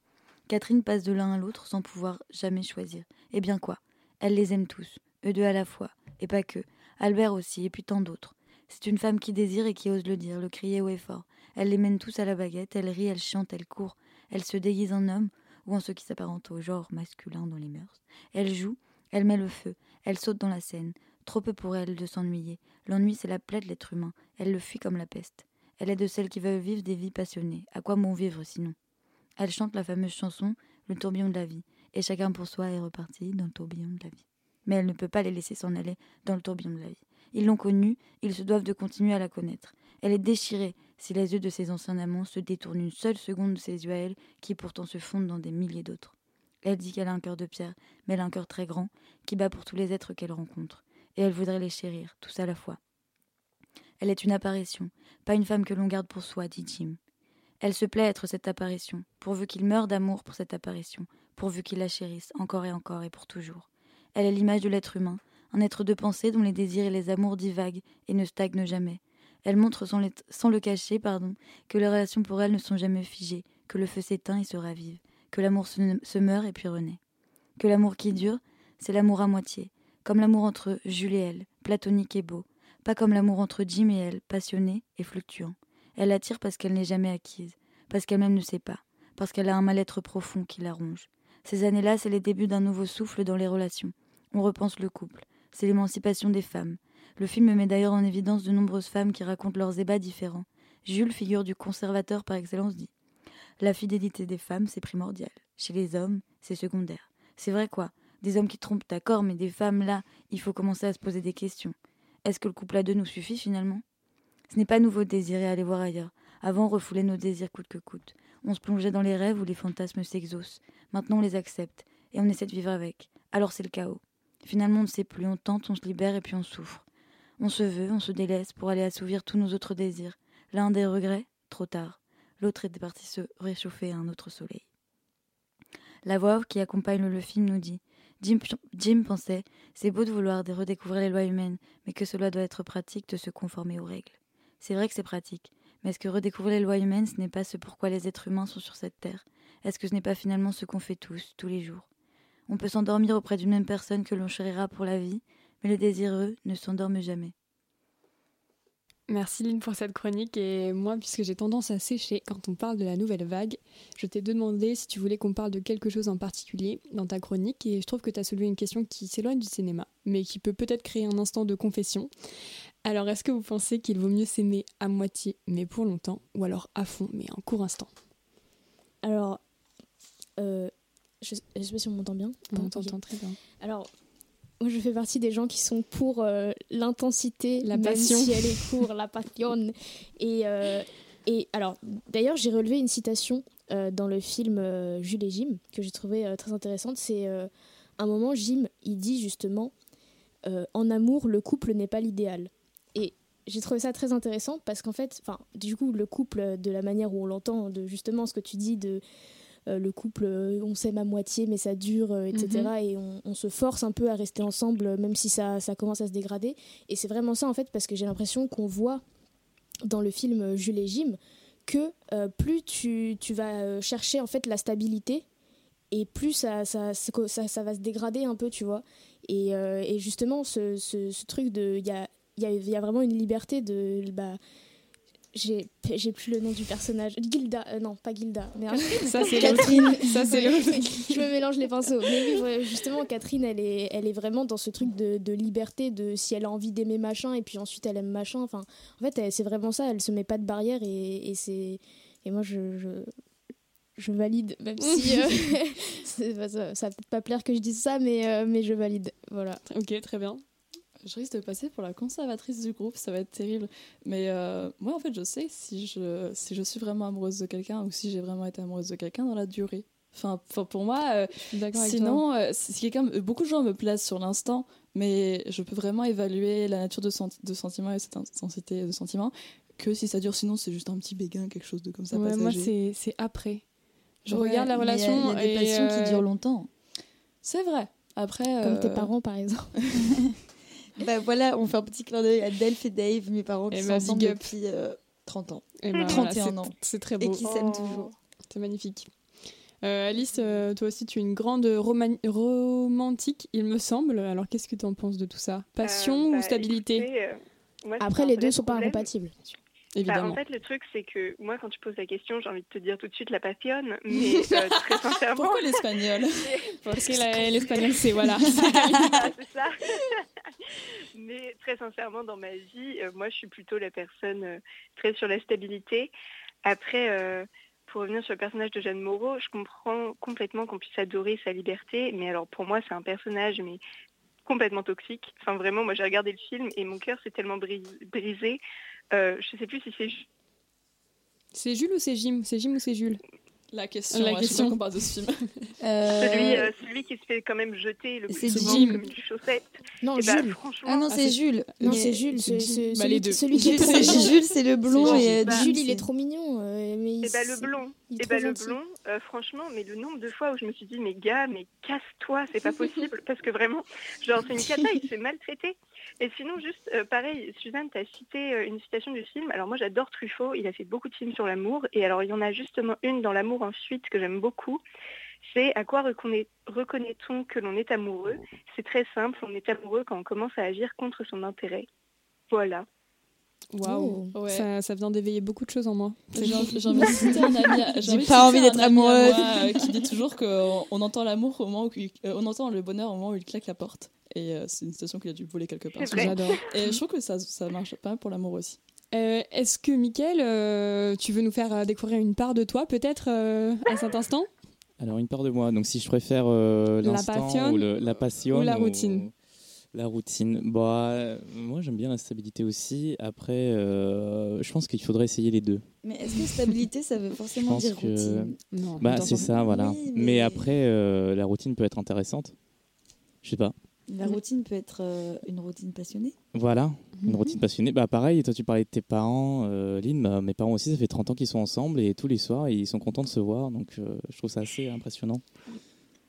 Catherine passe de l'un à l'autre sans pouvoir jamais choisir. Eh bien quoi? Elle les aime tous, eux deux à la fois, et pas que, Albert aussi, et puis tant d'autres. C'est une femme qui désire et qui ose le dire, le crier haut et fort. Elle les mène tous à la baguette, elle rit, elle chante, elle court, elle se déguise en homme, ou en ce qui s'apparente au genre masculin dans les mœurs. Elle joue, elle met le feu, elle saute dans la Seine. Trop peu pour elle de s'ennuyer. L'ennui, c'est la plaie de l'être humain. Elle le fuit comme la peste. Elle est de celles qui veulent vivre des vies passionnées. À quoi bon vivre sinon? Elle chante la fameuse chanson Le tourbillon de la vie. Et chacun pour soi est reparti dans le tourbillon de la vie. Mais elle ne peut pas les laisser s'en aller dans le tourbillon de la vie. Ils l'ont connue, ils se doivent de continuer à la connaître. Elle est déchirée si les yeux de ses anciens amants se détournent une seule seconde de ses yeux à elle, qui pourtant se fondent dans des milliers d'autres. Elle dit qu'elle a un cœur de pierre, mais elle a un cœur très grand, qui bat pour tous les êtres qu'elle rencontre, et elle voudrait les chérir, tous à la fois. Elle est une apparition, pas une femme que l'on garde pour soi, dit Jim. Elle se plaît être cette apparition, pourvu qu'il meure d'amour pour cette apparition, pourvu qu'il la chérisse encore et encore et pour toujours. Elle est l'image de l'être humain, un être de pensée dont les désirs et les amours divaguent et ne stagnent jamais. Elle montre sans, sans le cacher, pardon, que les relations pour elle ne sont jamais figées, que le feu s'éteint et se ravive, que l'amour se, meurt et puis renaît. Que l'amour qui dure, c'est l'amour à moitié, comme l'amour entre Jules et elle, platonique et beau, pas comme l'amour entre Jim et elle, passionné et fluctuant. Elle l'attire parce qu'elle n'est jamais acquise, parce qu'elle-même ne sait pas, parce qu'elle a un mal-être profond qui la ronge. Ces années-là, c'est les débuts d'un nouveau souffle dans les relations. On repense le couple. C'est l'émancipation des femmes. Le film met d'ailleurs en évidence de nombreuses femmes qui racontent leurs ébats différents. Jules, figure du conservateur par excellence, dit La fidélité des femmes, c'est primordial. Chez les hommes, c'est secondaire. C'est vrai quoi? Des hommes qui trompent, d'accord, mais des femmes là, il faut commencer à se poser des questions. Est-ce que le couple à deux nous suffit finalement? Ce n'est pas nouveau de désirer aller voir ailleurs. Avant, on refoulait nos désirs coûte que coûte. On se plongeait dans les rêves où les fantasmes s'exaucent. Maintenant, on les accepte et on essaie de vivre avec. Alors c'est le chaos. Finalement, on ne sait plus, on tente, on se libère et puis on souffre. On se veut, on se délaisse pour aller assouvir tous nos autres désirs. L'un des regrets, trop tard. L'autre était parti se réchauffer à un autre soleil. La voix qui accompagne le film nous dit Jim, Jim pensait C'est beau de vouloir redécouvrir les lois humaines, mais que cela doit être pratique de se conformer aux règles. C'est vrai que c'est pratique, Mais est-ce que redécouvrir les lois humaines, ce n'est pas ce pourquoi les êtres humains sont sur cette terre? Est-ce que ce n'est pas finalement ce qu'on fait tous, tous les jours? On peut s'endormir auprès d'une même personne que l'on chérira pour la vie, mais les désireux ne s'endorment jamais. Merci Lynn pour cette chronique et moi puisque j'ai tendance à sécher quand on parle de la nouvelle vague, je t'ai demandé si tu voulais qu'on parle de quelque chose en particulier dans ta chronique et je trouve que tu as soulevé une question qui s'éloigne du cinéma mais qui peut peut-être créer un instant de confession. Alors est-ce que vous pensez qu'il vaut mieux s'aimer à moitié mais pour longtemps ou alors à fond mais un court instant? Alors, euh, je, je sais pas si on m'entend bien. On t'entend très bien. Alors, moi, je fais partie des gens qui sont pour euh, l'intensité, La même passion. si elle est pour la passion. Et, euh, et alors, d'ailleurs, j'ai relevé une citation euh, dans le film Jules et Jim que j'ai trouvé très intéressante. C'est un moment, Jim, il dit justement En amour, le couple n'est pas l'idéal. Et j'ai trouvé ça très intéressant parce qu'en fait, du coup, le couple, de la manière où on l'entend, de justement ce que tu dis de le couple, euh, on s'aime à moitié, mais ça dure, euh, etc. Mhm. Et on, on se force un peu à rester ensemble, euh, même si ça, ça commence à se dégrader. Et c'est vraiment ça, en fait, parce que j'ai l'impression qu'on voit dans le film euh, Jules et Jim que euh, plus tu, tu vas euh, chercher, en fait, la stabilité, et plus ça, ça, ça, ça- va se dégrader un peu, tu vois. Et, euh, et justement, ce, ce, ce truc de. Il y a, y, a, y a vraiment une liberté de. Bah, j'ai j'ai plus le nom du personnage. Gilda, euh, non, pas Gilda. Merde. Ça, c'est Catherine. Ça, c'est. Je me mélange les pinceaux. Mais oui, justement, Catherine, elle est, elle est vraiment dans ce truc de, de liberté, de si elle a envie d'aimer machin et puis ensuite elle aime machin. Enfin, en fait, c'est vraiment ça. Elle se met pas de barrière et, et c'est. Et moi, je. je je valide, même si euh, ça, ça va peut-être pas plaire que je dise ça, mais, euh, mais je valide. Voilà. Ok, très bien. Je risque de passer pour la conservatrice du groupe, ça va être terrible. Mais euh, moi, en fait, je sais si je, si je suis vraiment amoureuse de quelqu'un ou si j'ai vraiment été amoureuse de quelqu'un dans la durée. Enfin, pour moi, euh, sinon, euh, si quelqu'un, beaucoup de gens me plaisent sur l'instant, mais je peux vraiment évaluer la nature de, senti- de sentiments et cette intensité de sentiments que si ça dure. Sinon, c'est juste un petit béguin, quelque chose de comme ça. Ouais, moi, c'est c'est après. Je Ouais, regarde la mais il y relation. y a des passions qui euh, durent longtemps. C'est vrai. Après, Comme tes euh, parents, par exemple. bah voilà, on fait un petit clin d'œil à Delph et Dave, mes parents qui Et sont bah, ensemble depuis euh, 30 ans. Et ben, voilà, 31 c'est- ans. C'est très Et beau. qui s'aiment toujours. C'est magnifique. Euh, Alice, euh, toi aussi, tu es une grande roman- romantique, il me semble. Alors, qu'est-ce que tu en penses de tout ça? Passion Euh, bah, ou stabilité? écoutez, euh, moi, c'est Après, les deux sont pas problème. Bah, en fait, le truc, c'est que moi, quand tu poses la question, j'ai envie de te dire tout de suite la passionne, mais euh, très sincèrement. Pourquoi l'espagnol Parce que l'espagnol, c'est voilà. Ah, c'est ça. Mais très sincèrement, dans ma vie, euh, moi, je suis plutôt la personne euh, très sur la stabilité. Après, euh, pour revenir sur le personnage de Jeanne Moreau, je comprends complètement qu'on puisse adorer sa liberté, mais alors pour moi, c'est un personnage mais complètement toxique. Enfin, vraiment, moi, j'ai regardé le film et mon cœur s'est tellement bris- brisé. Euh, je sais plus si c'est C'est Jules ou c'est Jim? C'est Jim ou c'est Jules? La question, La ouais, je sais question. qu'on parle de ce film. celui, euh, celui qui se fait quand même jeter le plus souvent Jim. comme une chaussette. Non, Eh ben, Jules. franchement, Ah non, c'est Jules. Non, c'est Jules. c'est- c'est- Bah, celui, les deux. celui qui est. Jules, c'est le blond C'est et Bah, Jules, il est trop mignon. euh, mais il- Et bah le blond, et bah trop le gentil. blond, euh, franchement, mais le nombre de fois où je me suis dit, mais gars, mais casse-toi, c'est pas possible, parce que vraiment, genre c'est une cata, il se fait maltraiter. Et sinon, juste euh, pareil, Suzanne, t'as cité euh, une citation du film. Alors moi, j'adore Truffaut, il a fait beaucoup de films sur l'amour, et alors il y en a justement une dans L'amour ensuite que j'aime beaucoup. C'est à quoi reconnaît-on que l'on est amoureux? C'est très simple, on est amoureux quand on commence à agir contre son intérêt. Voilà. Waouh Ouais. ça, ça vient d'éveiller beaucoup de choses en moi. J'ai envie de citer un ami, j'ai J'ai envie de pas envie d'être amoureuse. moi, euh, qui dit toujours qu'on on entend l'amour au moment où il- euh, on entend le bonheur au moment où il claque la porte. Et euh, c'est une citation qu'il a dû voler quelque part. J'adore. Et je trouve que ça, ça marche pas pour l'amour aussi. Euh, Est-ce que, Mickaël, euh, tu veux nous faire découvrir une part de toi, peut-être, euh, à cet instant? Alors, une part de moi. Donc, si je préfère euh, l'instant ou le- la passion ou la routine La routine. Bah, euh, moi, j'aime bien la stabilité aussi. Après, euh, je pense qu'il faudrait essayer les deux. Mais est-ce que stabilité, ça veut forcément dire que. routine Non. Bah, c'est ça, voilà. Oui, mais... mais- après, euh, la routine peut être intéressante. Je sais pas. La routine peut être euh, une routine passionnée. Voilà, une Mhm. routine passionnée. Bah pareil, toi tu parlais de tes parents, Lynn, bah, mes parents aussi, ça fait 30 ans qu'ils sont ensemble et tous les soirs ils sont contents de se voir, donc je trouve ça assez impressionnant.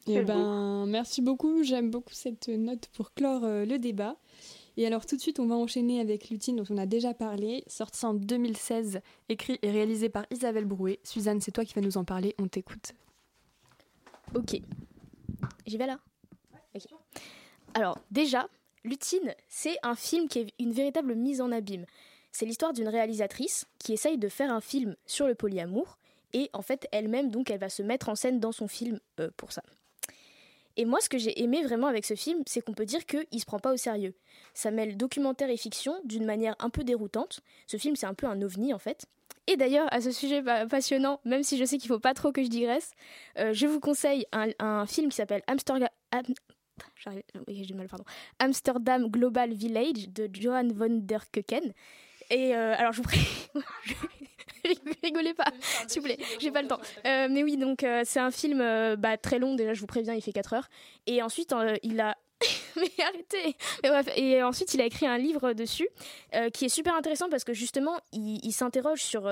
Eh ben, merci beaucoup. J'aime beaucoup cette note pour clore euh, le débat. Et alors tout de suite, on va enchaîner avec Lutine dont on a déjà parlé, sorti en 2016, écrit et réalisé par Isabelle Brouet. Suzanne, c'est toi qui vas nous en parler, on t'écoute. Ok. J'y vais là? Ok. Alors, déjà, Lutine, c'est un film qui est une véritable mise en abîme. C'est l'histoire d'une réalisatrice qui essaye de faire un film sur le polyamour et en fait elle-même donc elle va se mettre en scène dans son film euh, pour ça. Et moi ce que j'ai aimé vraiment avec ce film, c'est qu'on peut dire qu'il se prend pas au sérieux. Ça mêle documentaire et fiction d'une manière un peu déroutante. Ce film c'est un peu un ovni en fait. Et d'ailleurs, à ce sujet pa- passionnant, même si je sais qu'il faut pas trop que je digresse, euh, je vous conseille un, film qui s'appelle Amsterdam, mal, pardon. Amsterdam Global Village de Johan von der Keuken. Et euh, alors, je vous prie, rigolez pas, s'il vous plaît, j'ai pas le temps. Euh, mais oui, donc euh, c'est un film euh, bah, très long, déjà, je vous préviens, il fait 4 heures. Et ensuite, il a. mais arrêtez Mais bref, Et ensuite, il a écrit un livre dessus qui est super intéressant parce que justement, il, il s'interroge sur,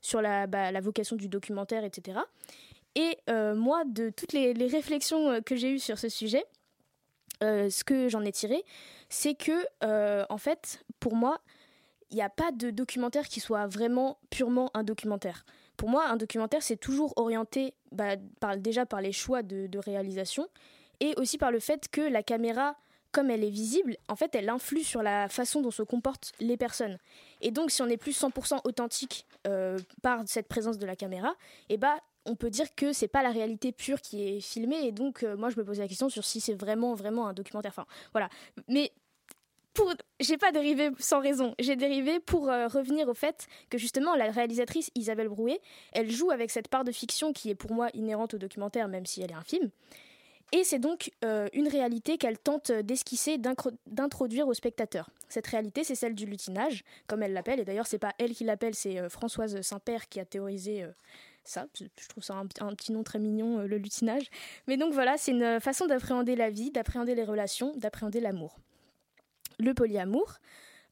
sur la, bah, la vocation du documentaire, etc. Et moi, de toutes les, les réflexions que j'ai eues sur ce sujet, ce que j'en ai tiré, c'est que, en fait, pour moi, il n'y a pas de documentaire qui soit vraiment purement un documentaire. Pour moi, un documentaire, c'est toujours orienté bah, par, déjà par les choix de, réalisation et aussi par le fait que la caméra, comme elle est visible, en fait, elle influe sur la façon dont se comportent les personnes. Et donc, si on est plus 100% authentique euh, par cette présence de la caméra, eh bah, on peut dire que c'est pas la réalité pure qui est filmée. Et donc, euh, moi, je me pose la question sur si c'est vraiment, vraiment un documentaire. Enfin, voilà. Mais j'ai pas dérivé sans raison. J'ai dérivé pour euh, revenir au fait que justement la réalisatrice Isabelle Brouet, elle joue avec cette part de fiction qui est pour moi inhérente au documentaire, même si elle est un film. Et c'est donc euh, une réalité qu'elle tente d'esquisser, d'introduire au spectateur. Cette réalité, c'est celle du lutinage, comme elle l'appelle. Et d'ailleurs, c'est pas elle qui l'appelle, c'est euh, Françoise Saint-Père qui a théorisé ça. Je trouve ça un, petit nom très mignon, le lutinage. Mais donc voilà, c'est une façon d'appréhender la vie, d'appréhender les relations, d'appréhender l'amour le polyamour,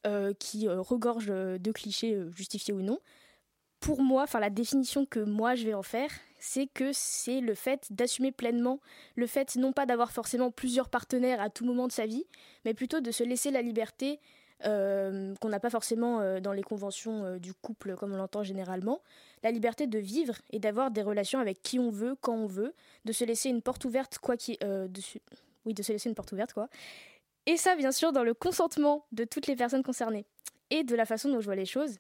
euh, qui euh, regorge euh, de clichés justifiés ou non. Pour moi, enfin la définition que moi je vais en faire, c'est que c'est le fait d'assumer pleinement le fait non pas d'avoir forcément plusieurs partenaires à tout moment de sa vie, mais plutôt de se laisser la liberté qu'on n'a pas forcément dans les conventions du couple comme on l'entend généralement, la liberté de vivre et d'avoir des relations avec qui on veut, quand on veut, de se laisser une porte ouverte quoi qui, oui, de se laisser une porte ouverte quoi. Et ça, bien sûr, dans le consentement de toutes les personnes concernées et de la façon dont je vois les choses.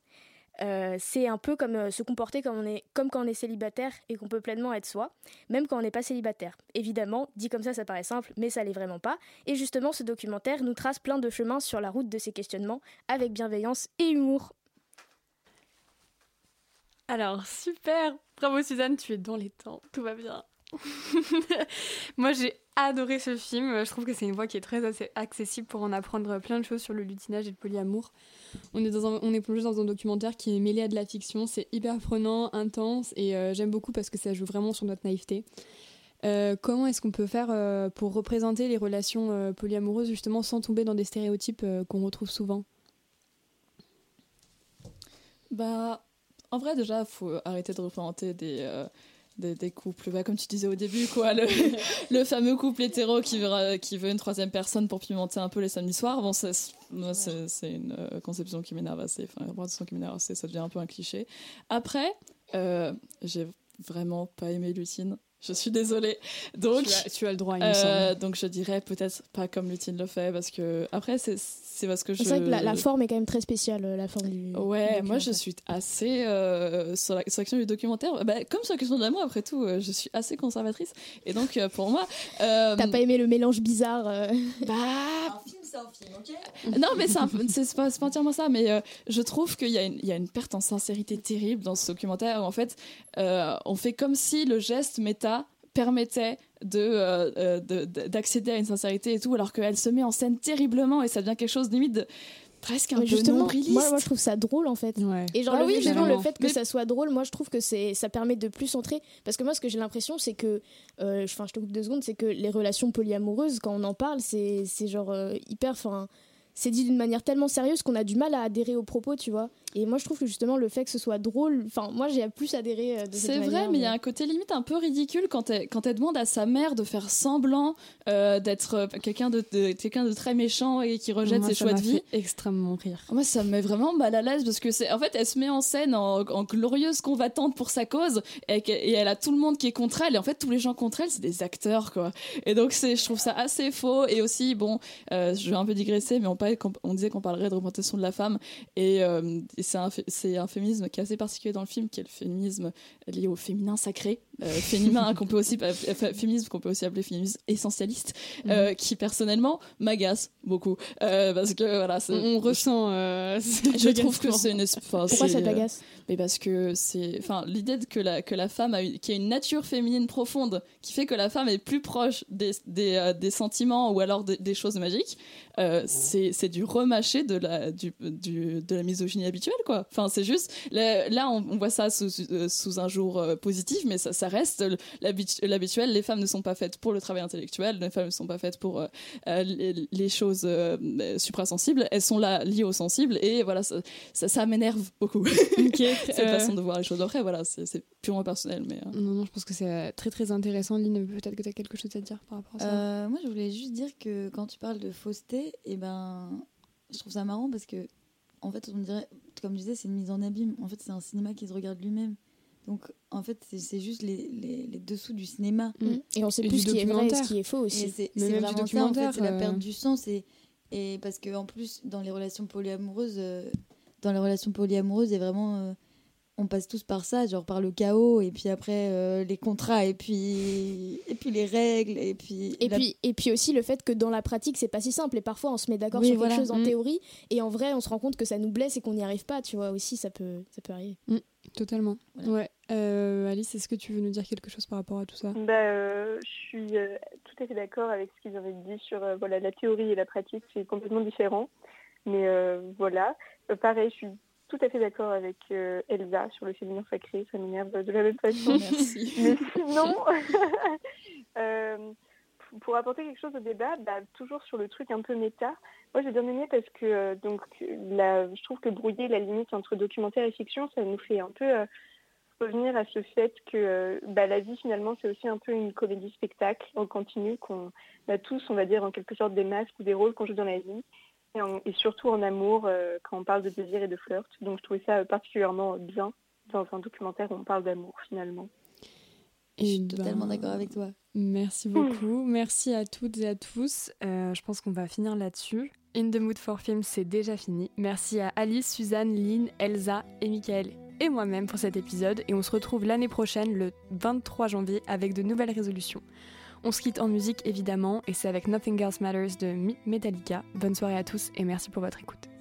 Euh, c'est un peu comme euh, se comporter comme, on est, quand on est célibataire et qu'on peut pleinement être soi, même quand on n'est pas célibataire. Évidemment, dit comme ça, ça paraît simple, mais ça l'est vraiment pas. Et justement, ce documentaire nous trace plein de chemins sur la route de ces questionnements, avec bienveillance et humour. Alors, super Bravo Suzanne, tu es dans les temps, tout va bien. Moi, j'ai adoré ce film. Je trouve que c'est une voie qui est très assez accessible pour en apprendre plein de choses sur le lutinage et le polyamour. On est, dans on est plongé dans un documentaire qui est mêlé à de la fiction. C'est hyper prenant, intense et euh, j'aime beaucoup parce que ça joue vraiment sur notre naïveté. Euh, comment est-ce qu'on peut faire euh, pour représenter les relations polyamoureuses justement sans tomber dans des stéréotypes qu'on retrouve souvent? Bah, en vrai, déjà, faut arrêter de représenter des, des, couples. Bah, comme tu disais au début, quoi, le, le fameux couple hétéro qui veut, qui veut une troisième personne pour pimenter un peu les samedis soirs. Bon, c'est, une euh, conception qui m'énerve assez. Enfin, une représentation qui m'énerve assez. Ça devient un peu un cliché. Après, euh, j'ai vraiment pas aimé Lutine. Je suis désolée. Donc, Tu as- tu as le droit, il me euh, semble. donc je dirais peut-être pas comme Lutine le fait parce que après c'est c'est parce que je. C'est vrai que la, la forme est quand même très spéciale, euh, la forme du. Ouais, du moi je documentaire. suis assez euh, sur, la, sur la question du documentaire. Bah, comme sur la question de l'amour, après tout, euh, je suis assez conservatrice. Et donc euh, pour moi. euh, T'as pas aimé le mélange bizarre euh, Bah. Non, mais c'est pas, entièrement ça, mais euh, je trouve qu'il y, a une- perte en sincérité terrible dans ce documentaire. où, En fait, euh, on fait comme si le geste méta permettait euh, de- d'accéder à une sincérité et tout, alors qu'elle se met en scène terriblement et ça devient quelque chose limite de presque un Mais peu justement, nombriliste. moi, moi je trouve ça drôle en fait. Et genre Ah le, oui, justement, le fait que Mais- ça soit drôle, moi je trouve que c'est ça permet de plus centrer. Parce que moi ce que j'ai l'impression c'est que, euh, enfin je te coupe deux secondes, c'est que les relations polyamoureuses quand on en parle c'est c'est genre euh, hyper, enfin c'est dit d'une manière tellement sérieuse qu'on a du mal à adhérer aux propos, tu vois. Et moi, je trouve que justement, le fait que ce soit drôle, enfin, moi, j'ai plus adhéré euh, de cette C'est vrai, manière, mais il y a un côté limite un peu ridicule quand elle, quand elle demande à sa mère de faire semblant euh, d'être euh, quelqu'un de, de- quelqu'un de très méchant et qui rejette Moi, ses choix de vie. fait extrêmement rire. Moi, ça me met vraiment mal à l'aise parce que c'est, en fait, elle se met en scène en, en glorieuse combattante pour sa cause et, et elle a tout le monde qui est contre elle. Et en fait, tous les gens contre elle, c'est des acteurs, quoi. Et donc, c'est, je trouve ça assez faux. Et aussi, bon, euh, je vais un peu digresser, mais on, on disait qu'on parlerait de représentation de la femme. Et, euh, et c'est, un, féminisme qui est assez particulier dans le film, qui est le féminisme lié au féminin sacré, euh, féminin qu'on peut aussi, fé- féminisme qu'on peut aussi appeler féminisme essentialiste, euh, qui personnellement m'agace beaucoup. Euh, parce que voilà, On, ressent. je trouve que c'est une enfin, Pourquoi ça t'agace? Mais parce que c'est enfin l'idée de que la que la femme a une, qui a une nature féminine profonde qui fait que la femme est plus proche des des, euh, des sentiments ou alors des, des choses magiques euh, c'est c'est du remâché de la du, du de la misogynie habituelle quoi. Enfin c'est juste là, là, on, on voit ça sous, euh, sous un jour euh, positif mais ça, ça reste l'habitu- l'habituel. Les femmes ne sont pas faites pour le travail intellectuel les femmes ne sont pas faites pour euh, euh, les, les choses euh, suprasensibles. Elles sont là liées aux sensibles et voilà ça, ça, ça m'énerve beaucoup cette euh, façon de voir les choses après voilà c'est c'est purement personnel mais euh, Non, non, je pense que c'est euh, très très intéressant. Lynn, peut-être que tu as quelque chose à dire par rapport à ça? Euh, moi, je voulais juste dire que quand tu parles de fausseté, et ben, je trouve ça marrant parce que, en fait, on dirait, comme je disais, c'est une mise en abîme. En fait, c'est un cinéma qui se regarde lui-même. Donc, en fait, c'est- c'est juste les, les, les dessous du cinéma. Mm. Et on sait Et plus ce qui est vrai et ce qui est faux aussi. C'est c'est vraiment ça, en fait, documentaire, c'est la perte du sens. Et, et parce que en plus, dans les relations polyamoureuses, euh, dans les relations polyamoureuses, a vraiment, euh, on passe tous par ça, genre par le chaos, et puis après euh, les contrats, et puis et puis les règles, et puis Et la- puis, et puis aussi le fait que dans la pratique, c'est pas si simple. Et parfois, on se met d'accord Oui, sur voilà. quelque chose en Mm. théorie, et en vrai, on se rend compte que ça nous blesse et qu'on n'y arrive pas. Tu vois, aussi, ça peut, ça peut arriver. Totalement. Ouais. Euh, Alice, est-ce que tu veux nous dire quelque chose par rapport à tout ça? Bah, euh, je suis euh, tout à fait d'accord avec ce qu'ils avaient dit sur euh, voilà, la théorie et la pratique, c'est complètement différent. Mais euh, voilà, Euh, pareil, je suis tout à fait d'accord avec euh, Elsa sur le féminin sacré, ça m'énerve de la même façon. Merci. Mais sinon, pour apporter quelque chose au débat, bah, toujours sur le truc un peu méta, moi j'ai bien aimé parce que euh, donc la, je trouve que brouiller la limite entre documentaire et fiction, ça nous fait un peu euh, revenir à ce fait que euh, bah, la vie finalement c'est aussi un peu une comédie spectacle en continu qu'on a tous, on va dire en quelque sorte des masques ou des rôles qu'on joue dans la vie. Et, en- et surtout en amour, euh, quand on parle de désir et de flirt. Donc je trouvais ça euh, particulièrement bien dans un documentaire où on parle d'amour finalement. Je suis totalement d'accord avec toi. Merci beaucoup. Merci à toutes et à tous. Euh, je pense qu'on va finir là-dessus. In the Mood for Film, c'est déjà fini. Merci à Alice, Suzanne, Lynn, Elsa et Michael et moi-même pour cet épisode. Et on se retrouve l'année prochaine, le 23 janvier, avec de nouvelles résolutions. On se quitte en musique évidemment, et c'est avec Nothing Else Matters de Metallica. Bonne soirée à tous et merci pour votre écoute.